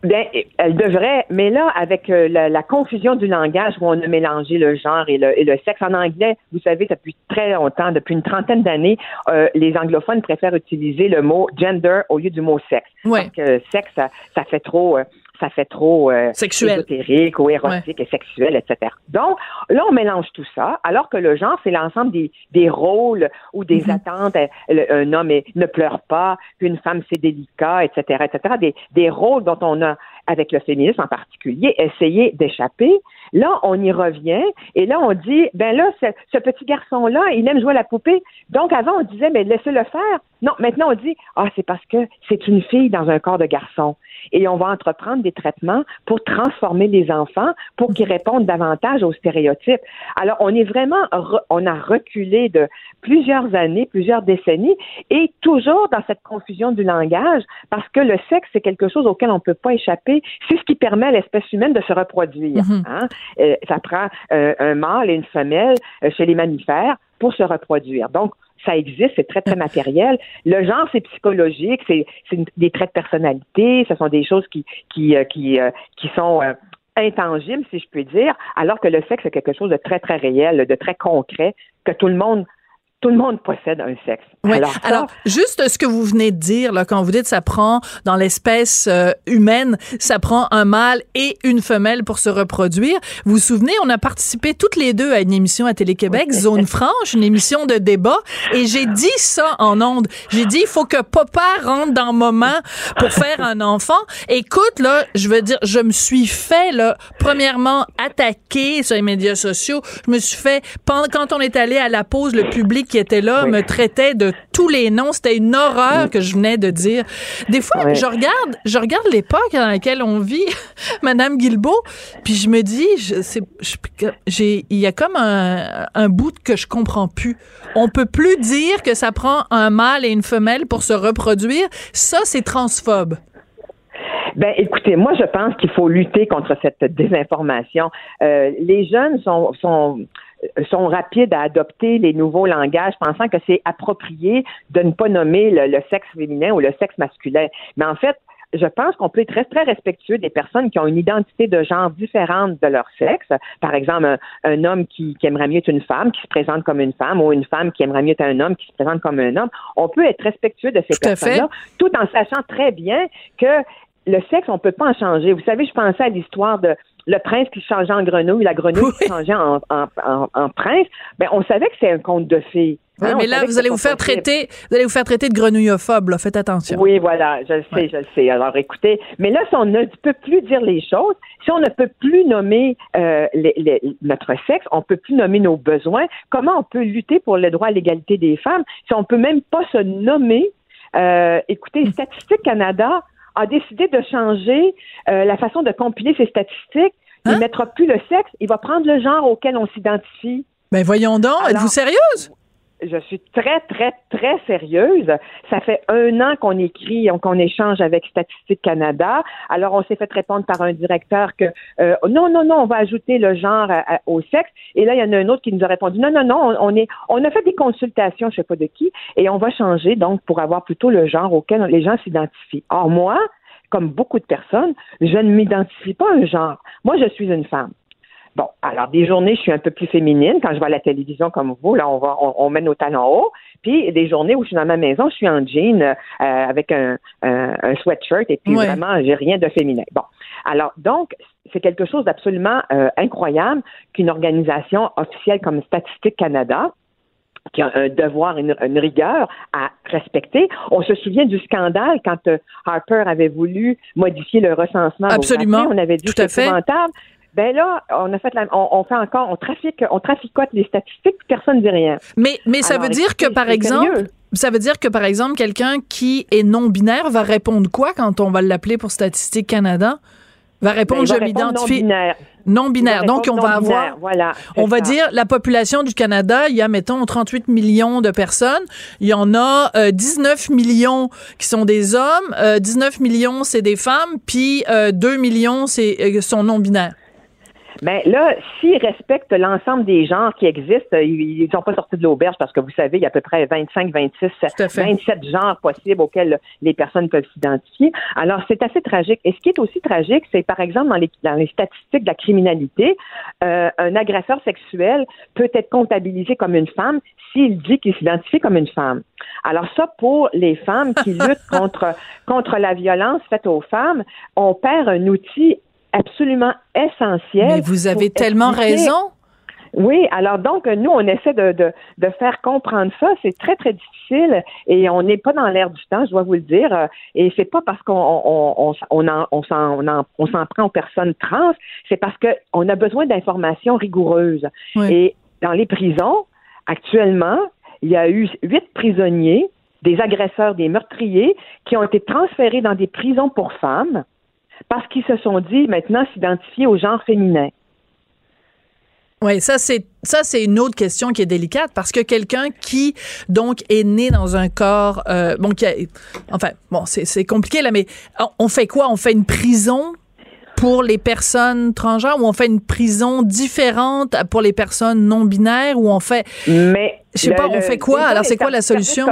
Bien, elle devrait, mais là, avec euh, la, la, confusion du langage où on a mélangé le genre et le, et le, sexe en anglais, vous savez, depuis très longtemps, depuis une trentaine d'années, euh, les anglophones préfèrent utiliser le mot gender au lieu du mot sexe. Ouais. Parce que sexe, ça, ça fait trop. Euh, ça fait trop euh, sexuel. ésotérique ou érotique ouais. et sexuel, etc. Donc, là, on mélange tout ça, alors que le genre, c'est l'ensemble des, des rôles ou des mm -hmm. attentes. Un homme est, ne pleure pas, une femme, c'est délicat, etc., etc. Des, des rôles dont on a, avec le féminisme en particulier, essayé d'échapper. Là, on y revient et là, on dit, ben là, ce, ce petit garçon-là, il aime jouer à la poupée. Donc, avant, on disait, mais laissez-le faire. Non, maintenant, on dit, ah, c'est parce que c'est une fille dans un corps de garçon. Et on va entreprendre des traitements pour transformer les enfants pour qu'ils répondent davantage aux stéréotypes. Alors, on est vraiment, on a reculé de plusieurs années, plusieurs décennies et toujours dans cette confusion du langage parce que le sexe, c'est quelque chose auquel on ne peut pas échapper. C'est ce qui permet à l'espèce humaine de se reproduire. -hmm. hein? Euh, ça prend euh, un mâle et une femelle euh, chez les mammifères pour se reproduire. Donc, ça existe, c'est très, très matériel. Le genre, c'est psychologique, c'est des traits de personnalité, ce sont des choses qui, qui, qui, qui sont intangibles, si je puis dire, alors que le sexe, c'est quelque chose de très, très réel, de très concret, que tout le monde Tout le monde possède un sexe. Ouais. Alors, Alors, juste ce que vous venez de dire, là, quand vous dites ça prend dans l'espèce euh, humaine, ça prend un mâle et une femelle pour se reproduire. Vous vous souvenez, on a participé toutes les deux à une émission à Télé-Québec, Zone Franche, une émission de débat, et j'ai dit ça en ondes. J'ai dit, il faut que papa rentre dans moment pour faire un enfant. Écoute, là, je veux dire, je me suis fait, là, premièrement, attaquer sur les médias sociaux. Je me suis fait, quand on est allé à la pause, le public qui était là Oui. me traitait de tous les noms. C'était une horreur que je venais de dire. Des fois, je regarde, je regarde l'époque dans laquelle on vit, Madame Guilbeault, puis je me dis, j'ai, il y a comme un, un bout que je comprends plus. On peut plus dire que ça prend un mâle et une femelle pour se reproduire. Ça, c'est transphobe. Ben, écoutez, moi, je pense qu'il faut lutter contre cette désinformation. Euh, les jeunes sont, sont sont rapides à adopter les nouveaux langages, pensant que c'est approprié de ne pas nommer le, le sexe féminin ou le sexe masculin. Mais en fait, je pense qu'on peut être très, très respectueux des personnes qui ont une identité de genre différente de leur sexe. Par exemple, un, un homme qui, qui aimerait mieux être une femme, qui se présente comme une femme, ou une femme qui aimerait mieux être un homme, qui se présente comme un homme. On peut être respectueux de ces personnes-là, tout en sachant très bien que le sexe, on peut pas en changer. Vous savez, je pensais à l'histoire de le prince qui changeait en grenouille, la grenouille qui Oui. changeait en, en, en, en prince. Ben, on savait que c'est un conte de fées. Hein, on mais là, vous allez vous faire traiter, vous allez vous faire traiter de grenouillophobe, là. Faites attention. Oui, voilà, je le sais, Ouais. je le sais. Alors, écoutez, mais là, si on ne peut plus dire les choses, si on ne peut plus nommer euh, les- les- notre sexe, on peut plus nommer nos besoins, comment on peut lutter pour le droit à l'égalité des femmes si on peut même pas se nommer? Euh, écoutez, Statistique Canada a décidé de changer euh, la façon de compiler ses statistiques. Il Hein? ne mettra plus le sexe, il va prendre le genre auquel on s'identifie. Ben voyons donc, êtes-vous sérieuse? Je suis très, très, très sérieuse. Ça fait un an qu'on écrit, qu'on échange avec Statistique Canada. Alors, on s'est fait répondre par un directeur que euh, non, non, non, on va ajouter le genre au sexe. Et là, il y en a un autre qui nous a répondu non, non, non, on, est, on a fait des consultations, je sais pas de qui, et on va changer donc pour avoir plutôt le genre auquel les gens s'identifient. Or, moi, comme beaucoup de personnes, je ne m'identifie pas un genre. Moi, je suis une femme. Bon, alors des journées, je suis un peu plus féminine. Quand je vais à la télévision comme vous, là, on va, on, on met nos talons hauts. Puis des journées où je suis dans ma maison, je suis en jean euh, avec un, un, un sweatshirt et puis vraiment, j'ai rien de féminin. Bon, alors donc c'est quelque chose d'absolument euh, incroyable qu'une organisation officielle comme Statistique Canada qui a un devoir, une, une rigueur à respecter. On se souvient du scandale quand euh, Harper avait voulu modifier le recensement. Absolument. On avait dit Tout que c'est fait. épouvantable. Ben là, on a fait la, on, on fait encore, on trafique, on traficote les statistiques, personne ne dit rien. Mais, mais ça Alors, veut dire que, par exemple, sérieux. ça veut dire que, par exemple, quelqu'un qui est non-binaire va répondre quoi quand on va l'appeler pour Statistique Canada? Va répondre, Ben, va je répondre m'identifie. non-binaire. Non-binaire. Donc, on répondre va avoir. Voilà. On va dire la population du Canada, il y a, mettons, 38 millions de personnes. Il y en a euh, 19 millions qui sont des hommes, euh, 19 millions, c'est des femmes, puis euh, 2 millions, c'est euh, sont non-binaires. Mais là, s'ils respectent l'ensemble des genres qui existent, ils ne sont pas sortis de l'auberge parce que vous savez, il y a à peu près 25, 26, Tout à fait. 27 genres possibles auxquels les personnes peuvent s'identifier. Alors, c'est assez tragique. Et ce qui est aussi tragique, c'est par exemple dans les, dans les statistiques de la criminalité, euh, un agresseur sexuel peut être comptabilisé comme une femme s'il dit qu'il s'identifie comme une femme. Alors ça, pour les femmes qui luttent contre, contre la violence faite aux femmes, on perd un outil absolument essentiel. Mais vous avez tellement raison. oui, alors donc nous on essaie de, de, de faire comprendre ça. C'est très très difficile et on n'est pas dans l'air du temps, je dois vous le dire. Euh, Et c'est pas parce qu'on on, on, on, en- on s'en on en- on s'en prend aux personnes trans, c'est parce que on a besoin d'informations rigoureuses. Oui. Et dans les prisons, actuellement, il y a eu huit prisonniers, des agresseurs, des meurtriers, qui ont été transférés dans des prisons pour femmes parce qu'ils se sont dit maintenant s'identifier au genre féminin. Oui, ça c'est ça c'est une autre question qui est délicate parce que quelqu'un qui donc est né dans un corps euh, bon qui a, enfin bon c'est compliqué là mais on- fait quoi? On fait une prison pour les personnes transgenres ou on fait une prison différente pour les personnes non binaires ou on fait Mais Je sais le- pas, on le- fait quoi? Alors, c'est quoi la solution?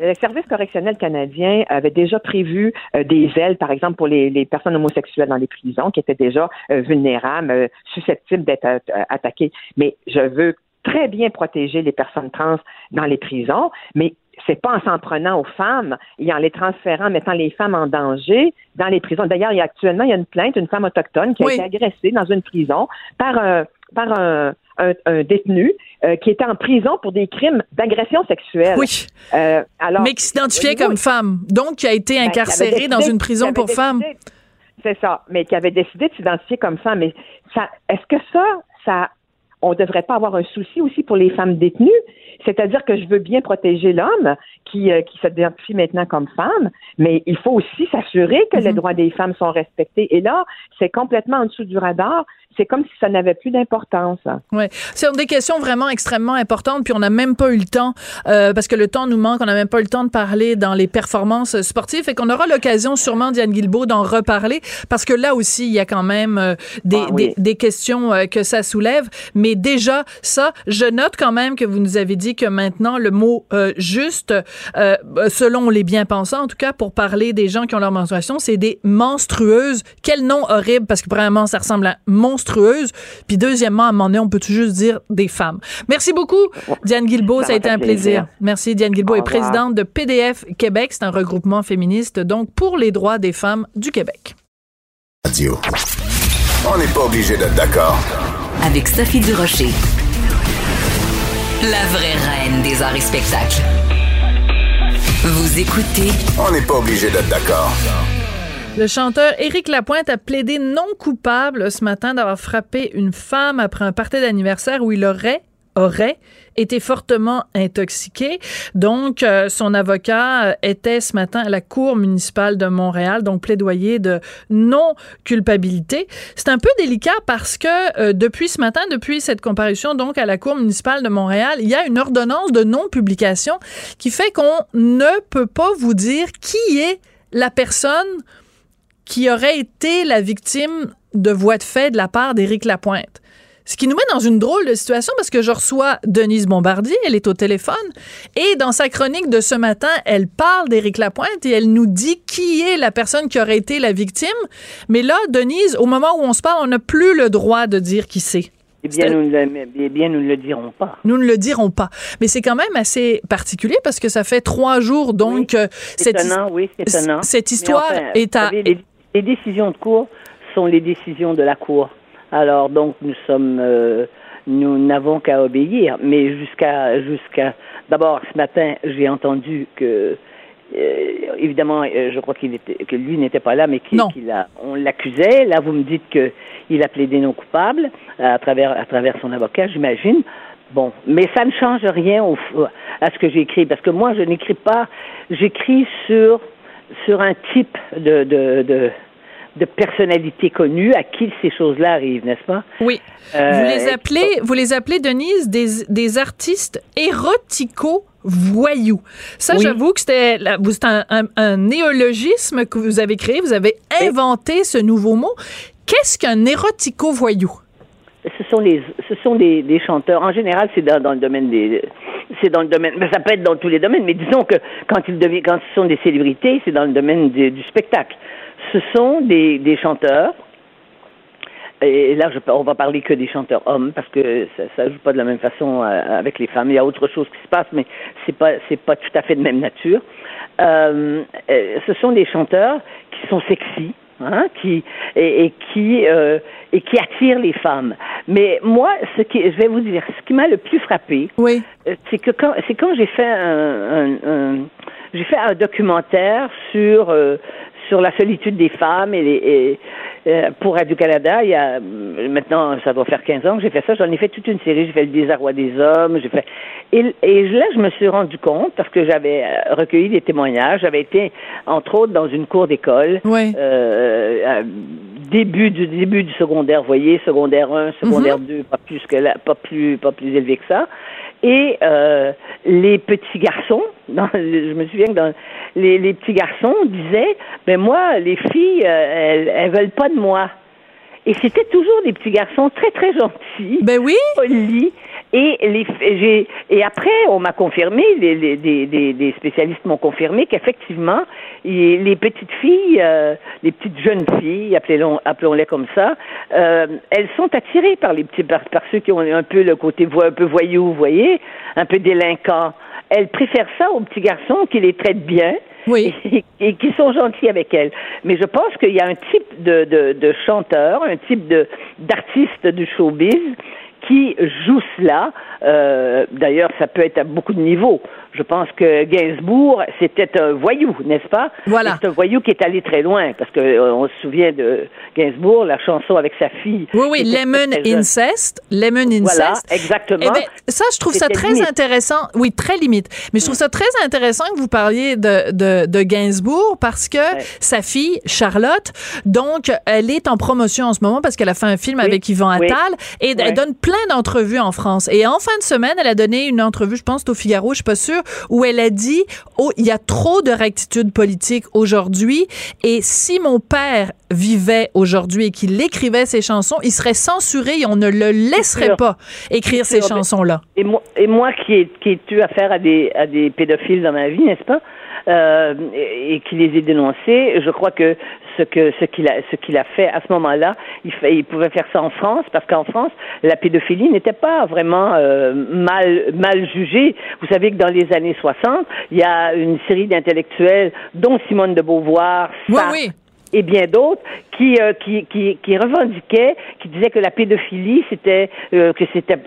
Le service correctionnel canadien avait déjà prévu euh, des ailes, par exemple, pour les, personnes homosexuelles dans les prisons qui étaient déjà euh, vulnérables, euh, susceptibles d'être attaquées. Mais je veux très bien protéger les personnes trans dans les prisons, mais c'est pas en s'en prenant aux femmes et en les transférant, en mettant les femmes en danger dans les prisons. D'ailleurs, il y a actuellement il y a une plainte d'une femme autochtone qui a Oui. été agressée dans une prison par un par un, un- un détenu euh, qui était en prison pour des crimes d'agression sexuelle. Oui. Euh, alors, Mais qui s'identifiait comme femme, donc qui a été ben, qui avait incarcéré dans une prison pour décidé- femmes. C'est ça, mais qui avait décidé de s'identifier comme femme. Mais ça, est-ce que ça, ça, on devrait pas avoir un souci aussi pour les femmes détenues? C'est-à-dire que je veux bien protéger l'homme qui, euh, qui s'identifie maintenant comme femme, mais il faut aussi s'assurer que les droits des femmes sont respectés. Et là, c'est complètement en dessous du radar. C'est comme si ça n'avait plus d'importance. Ouais, c'est des questions vraiment extrêmement importantes, puis on n'a même pas eu le temps euh, parce que le temps nous manque. On n'a même pas eu le temps de parler dans les performances sportives, et qu'on aura l'occasion sûrement Diane Guilbeault d'en reparler parce que là aussi il y a quand même euh, des, Ah oui. des, des questions euh, que ça soulève. Mais déjà ça, je note quand même que vous nous avez dit que maintenant le mot euh, juste, euh, selon les bien-pensants en tout cas, pour parler des gens qui ont leur menstruation, c'est des menstrueuses. Quel nom horrible parce que premièrement ça ressemble à monstrueuse. Puis deuxièmement, à un moment donné, on peut tout juste dire des femmes. Merci beaucoup, Diane Guilbeault. Ça, Ça a été un plaisir. plaisir. Merci, Diane Guilbeault Au est présidente de PDF Québec. C'est un regroupement féministe, donc, pour les droits des femmes du Québec. Radio. On n'est pas obligé d'être d'accord. Avec Sophie Durocher. La vraie reine des arts et spectacles. Vous écoutez On n'est pas obligé d'être d'accord. Le chanteur Éric Lapointe a plaidé non coupable ce matin d'avoir frappé une femme après un party d'anniversaire où il aurait aurait été fortement intoxiqué. Donc, euh, son avocat euh, était ce matin à la Cour municipale de Montréal, donc plaidoyer de non-culpabilité. C'est un peu délicat parce que euh, depuis ce matin, depuis cette comparution donc à la Cour municipale de Montréal, il y a une ordonnance de non-publication qui fait qu'on ne peut pas vous dire qui est la personne qui aurait été la victime de voies de fait de la part d'Éric Lapointe. Ce qui nous met dans une drôle de situation parce que je reçois Denise Bombardier, elle est au téléphone, et dans sa chronique de ce matin, elle parle d'Éric Lapointe et elle nous dit qui est la personne qui aurait été la victime. Mais là, Denise, au moment où on se parle, on n'a plus le droit de dire qui c'est. Eh bien, nous ne le, eh bien, nous ne le dirons pas. Nous ne le dirons pas. Mais c'est quand même assez particulier parce que ça fait trois jours, donc, C'est cette, étonnant, oui, étonnant. cette histoire enfin, est à... savez, les, les décisions de cour sont les décisions de la cour. Alors, donc, nous sommes, euh, nous n'avons qu'à obéir. Mais jusqu'à, jusqu'à, d'abord, ce matin, j'ai entendu que, euh, évidemment, euh, je crois qu'il était, que lui n'était pas là, mais qu'il, qu'il a, on l'accusait. Là, vous me dites que il a plaidé non coupable à travers, à travers son avocat, j'imagine. Bon, mais ça ne change rien au, à ce que j'écris, parce que moi, je n'écris pas, j'écris sur, sur un type de, de, de, de personnalité connue à qui ces choses-là arrivent, n'est-ce pas? Oui. Euh, vous les appelez, vous les appelez Denise des, des artistes érotico voyous. Ça, Oui. j'avoue que c'était un- un néologisme que vous avez créé. Vous avez inventé ce nouveau mot. Qu'est-ce qu'un érotico voyou ce sont les ce sont des, chanteurs. En général c'est dans, le domaine des c'est dans le domaine mais ça peut être dans tous les domaines mais disons que quand ils deviennent quand ce sont des célébrités c'est dans le domaine du, spectacle. Ce sont des, chanteurs et là je, on va parler que des chanteurs hommes parce que ça, ça joue pas de la même façon euh, avec les femmes. Il y a autre chose qui se passe mais c'est pas c'est pas tout à fait de même nature. Euh, euh, ce sont des chanteurs qui sont sexy hein, qui et, et qui euh, et qui attirent les femmes. Mais moi, ce qui, je vais vous dire, ce qui m'a le plus frappé, oui. euh, c'est que quand c'est quand j'ai fait un, un, un- j'ai fait un documentaire sur euh, sur la solitude des femmes et, les, et euh, pour Radio Canada, il y a euh, maintenant ça doit faire 15 ans que j'ai fait ça. J'en ai fait toute une série. J'ai fait le désarroi des hommes. J'ai fait et, et là je me suis rendu compte parce que j'avais euh, recueilli des témoignages. J'avais été entre autres dans une cour d'école. Oui. Euh, début du début du secondaire, vous voyez, secondaire 1, secondaire 2, pas plus que là, pas plus pas plus élevé que ça. Et euh, les petits garçons, dans, je me souviens que dans les, les petits garçons disaient, ben moi, les filles, euh, elles, elles veulent pas de moi. Et c'était toujours des petits garçons très très gentils, Ben oui. polis, Et, les, j'ai, et après, on m'a confirmé, les, les, des, des, spécialistes m'ont confirmé qu'effectivement, les petites filles, euh, les petites jeunes filles, appelons, appelons-les comme ça, euh, elles sont attirées par les petits, par, par ceux qui ont un peu le côté vo- un peu voyou, vous voyez, un peu délinquant. Elles préfèrent ça aux petits garçons qui les traitent bien. Oui. Et, et qui sont gentils avec elles. Mais je pense qu'il y a un type de, de, de chanteur, un type de d'artiste du showbiz qui joue cela. Euh, D'ailleurs, ça peut être à beaucoup de niveaux. Je pense que Gainsbourg, c'était un voyou, n'est-ce pas? Voilà. C'est un voyou qui est allé très loin, parce que euh, on se souvient de Gainsbourg, la chanson avec sa fille. Oui, oui, Lemon. Incest. Lemon Voilà, Incest. exactement. Eh ben, ça, je trouve ça très limite. intéressant. Oui, très limite. Mais je trouve ça très intéressant que vous parliez de, de, de Gainsbourg parce que sa fille, Charlotte, donc, elle est en promotion en ce moment parce qu'elle a fait un film avec Yvan Oui. Attal et Ouais. elle donne plein d'entrevues en France. Et en fin de semaine, elle a donné une entrevue, je pense, au Figaro, je suis pas sûre, où elle a dit, oh, il y a trop de rectitude politique aujourd'hui et si mon père vivait aujourd'hui et qu'il écrivait ses chansons, il serait censuré et on ne le laisserait pas écrire ces chansons-là. Et moi, et moi qui ai, qui ai eu affaire à des, à des pédophiles dans ma vie, n'est-ce pas, euh, et, et qui les ai dénoncés, je crois que ce que ce qu'il a ce qu'il a fait à ce moment-là, il, fait, il pouvait faire ça en France parce qu'en France, la pédophilie n'était pas vraiment euh, mal mal jugée. Vous savez que dans les années 60, il y a une série d'intellectuels, dont Simone de Beauvoir, Sartre, oui. et bien d'autres qui, euh, qui, qui, qui revendiquaient, qui disaient que la pédophilie c'était euh, que c'était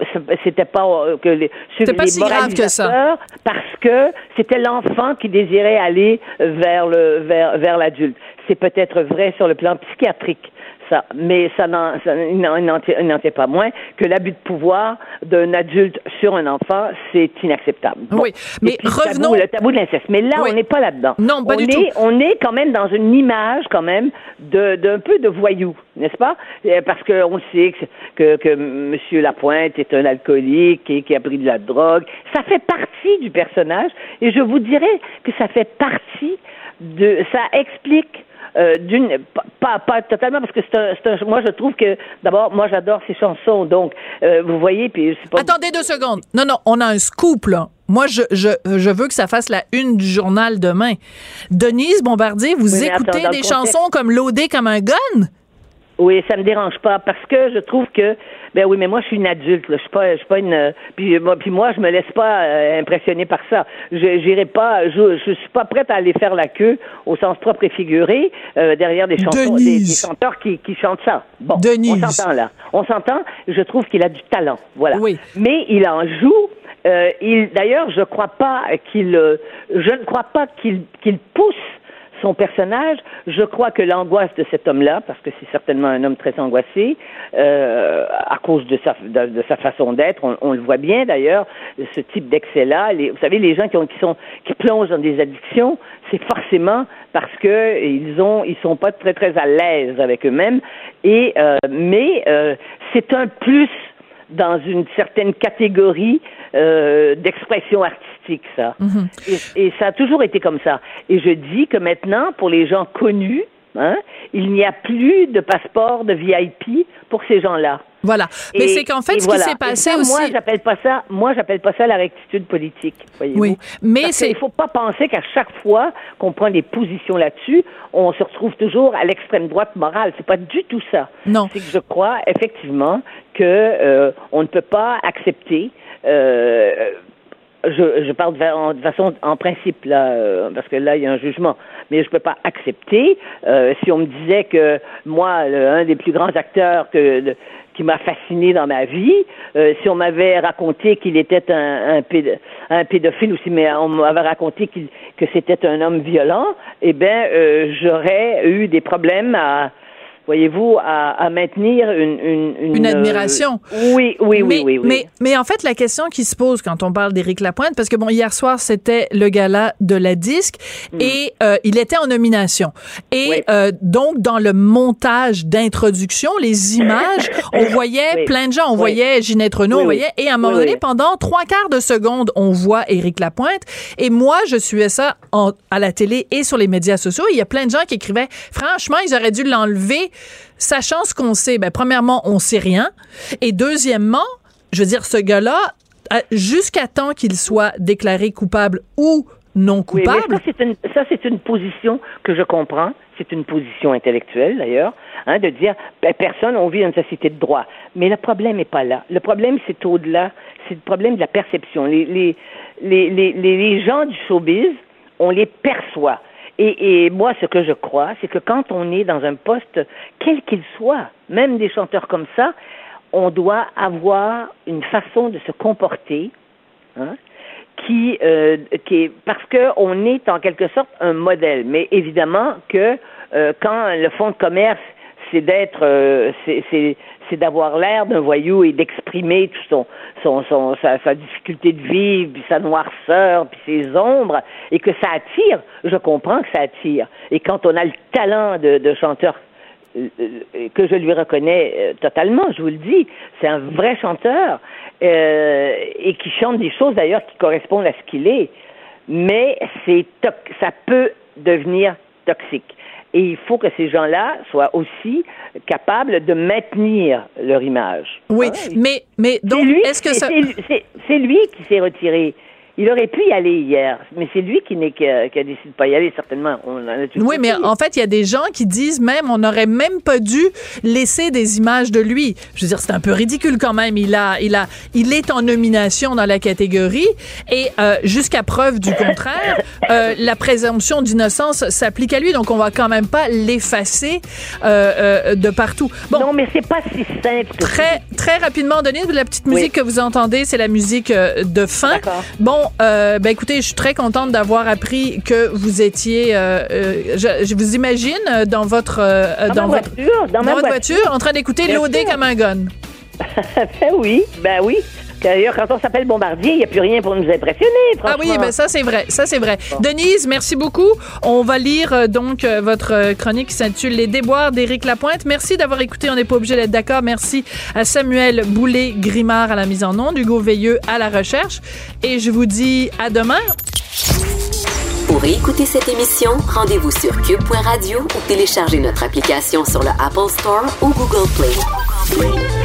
c'était pas euh, que les, pas si grave que ça. parce que c'était l'enfant qui désirait aller vers le vers vers l'adulte. C'est peut-être vrai sur le plan psychiatrique. Ça, mais ça n'en, tient- pas moins que l'abus de pouvoir d'un adulte sur un enfant, c'est inacceptable. Bon. Oui, mais le revenons- tabou, le tabou de l'inceste. Mais là, Oui. on n'est pas là-dedans. Non, pas on du est, tout. On est quand même dans une image, quand même, de, d'un peu de voyou, n'est-ce pas? Euh, Parce qu'on sait que, que, que M. Lapointe est un alcoolique et qui a pris de la drogue. Ça fait partie du personnage et je vous dirais que ça fait partie de, ça explique euh, d'une pas, totalement parce que c'est un, c'est un moi je trouve que d'abord moi j'adore ces chansons donc euh, vous voyez puis c'est pas Attendez deux secondes. Non, non, on a un scoop, là. Moi, je, je, je veux que ça fasse la une du journal demain. Denise Bombardier, vous Oui, écoutez attends, des chansons comme Loadé comme un gun? Oui, ça me dérange pas parce que je trouve que ben oui, mais moi je suis une adulte, là. je suis pas je suis pas une euh, puis moi puis moi je me laisse pas euh, impressionner par ça. Je j'irai pas je, je suis pas prête à aller faire la queue au sens propre et figuré euh, derrière des chansons des, chanteurs qui qui chantent ça. Bon, Denise. on s'entend là. On s'entend, je trouve qu'il a du talent, voilà. Oui. Mais il en joue euh, il d'ailleurs, je crois pas qu'il euh, je ne crois pas qu'il qu'il pousse son personnage, je crois que l'angoisse de cet homme-là, parce que c'est certainement un homme très angoissé, euh, à cause de sa, façon d'être, on, le voit bien d'ailleurs, ce type d'excès-là. Vous savez, les gens qui, plongent dans des addictions, c'est forcément parce que ils ont, ils sont pas très très à l'aise avec eux-mêmes. Et euh, mais euh, c'est un plus dans une certaine catégorie d'expression artistique, ça. et, et ça a toujours été comme ça. Et je dis que maintenant, pour les gens connus, hein, il n'y a plus de passeport de VIP pour ces gens-là. Voilà. Mais Et- c'est qu'en fait, ce voilà. qui s'est passé ça, aussi. Moi, j'appelle pas ça. Moi, j'appelle pas ça la rectitude politique. Voyez-vous. Oui, mais Parce c'est- qu'il faut pas penser qu'à chaque fois qu'on prend des positions là-dessus, on se retrouve toujours à l'extrême droite morale. C'est pas du tout ça. Non. C'est que je crois effectivement que euh, on ne peut pas accepter. euh, je, je parle de, de façon en principe là, euh, parce que là il y a un jugement, mais je peux pas accepter euh, si on me disait que moi, un des plus grands acteurs que qui m'a fasciné dans ma vie, euh, si on m'avait raconté qu'il était un, un, péd- un pédophile ou si on m'avait raconté qu'il que c'était un homme violent, eh ben euh, j'aurais eu des problèmes à voyez-vous, à, à maintenir une une, Une euh, admiration. oui, oui, oui, mais, oui, oui. Mais, mais en fait, la question qui se pose quand on parle d'Éric Lapointe, parce que bon, hier soir, c'était le gala de la disque et euh, il était en nomination. Et Mm. Oui. euh, donc, dans le montage d'introduction, les images, on voyait Oui. plein de gens. On voyait Ginette Renault, on voyait. Et à un moment donné, pendant trois quarts de seconde, on voit Éric Lapointe. Et moi, je suivais ça en- à la télé et sur les médias sociaux. Il y a plein de gens qui écrivaient, franchement, ils auraient dû l'enlever, sachant ce qu'on sait. Ben, premièrement, on sait rien. Et deuxièmement, je veux dire, ce gars-là, jusqu'à temps qu'il soit déclaré coupable ou non Oui, mais coupable. ça, c'est une, position que je comprends. C'est une position intellectuelle, d'ailleurs, hein, de dire, ben, personne, on vit dans une société de droit. Mais le problème n'est pas là. Le problème, c'est au-delà. C'est le problème de la perception. Les, les, les, les, les- les gens du showbiz, on les perçoit. Et, moi, ce que je crois, c'est que quand on est dans un poste, quel qu'il soit, même des chanteurs comme ça, on doit avoir une façon de se comporter, hein, qui, euh, qui est parce que on est en quelque sorte un modèle. Mais évidemment que euh, quand le fonds de commerce c'est d'être, euh, c'est- c'est d'avoir l'air d'un voyou et d'exprimer tout son, son, sa, difficulté de vivre, puis sa noirceur, puis ses ombres, et que ça attire. Je comprends que ça attire. Et quand on a le talent de, chanteur euh, euh, que je lui reconnais euh, totalement, je vous le dis. C'est un vrai chanteur et qui chante des choses d'ailleurs qui correspondent à ce qu'il est. Mais c'est ça peut devenir toxique. Et il faut que ces gens-là soient aussi capables de maintenir leur image. Oui, Hein? mais, mais donc, est-ce que ça... c'est lui qui s'est retiré. Il aurait pu y aller hier, mais c'est lui qui, n'est que- qui a décidé de pas y aller, certainement. On en a Oui, mais en fait, il y a des gens qui disent même on n'aurait même pas dû laisser des images de lui. Je veux dire, c'est un peu ridicule quand même. Il a, il a, il est en nomination dans la catégorie et euh, jusqu'à preuve du contraire, euh, la présomption d'innocence s'applique à lui. Donc, on va quand même pas l'effacer euh, de partout. Bon, Non, mais c'est pas si simple Très, très rapidement, Denise, la petite Oui. musique que vous entendez, c'est la musique de fin. D'accord. Bon, euh, ben écoutez, je suis très contente d'avoir appris que vous étiez, euh, euh, je, je vous imagine dans votre, Dans votre, voiture, dans ma votre voiture. voiture, en train d'écouter un gun. ben oui, ben oui. D'ailleurs, quand on s'appelle Bombardier, il n'y a plus rien pour nous impressionner, Ah oui, ben ça c'est vrai, ça c'est vrai. Denise, merci beaucoup. On va lire euh, donc euh, votre euh, chronique qui s'intitule Les déboires d'Éric Lapointe. Merci d'avoir écouté. On n'est pas obligé d'être d'accord. Merci à Samuel Boulet Grimard à la mise en onde, Hugo Veilleux à la recherche, et je vous dis à demain. Pour écouter cette émission, rendez-vous sur cube.radio ou téléchargez notre application sur le Apple Store ou Google Play.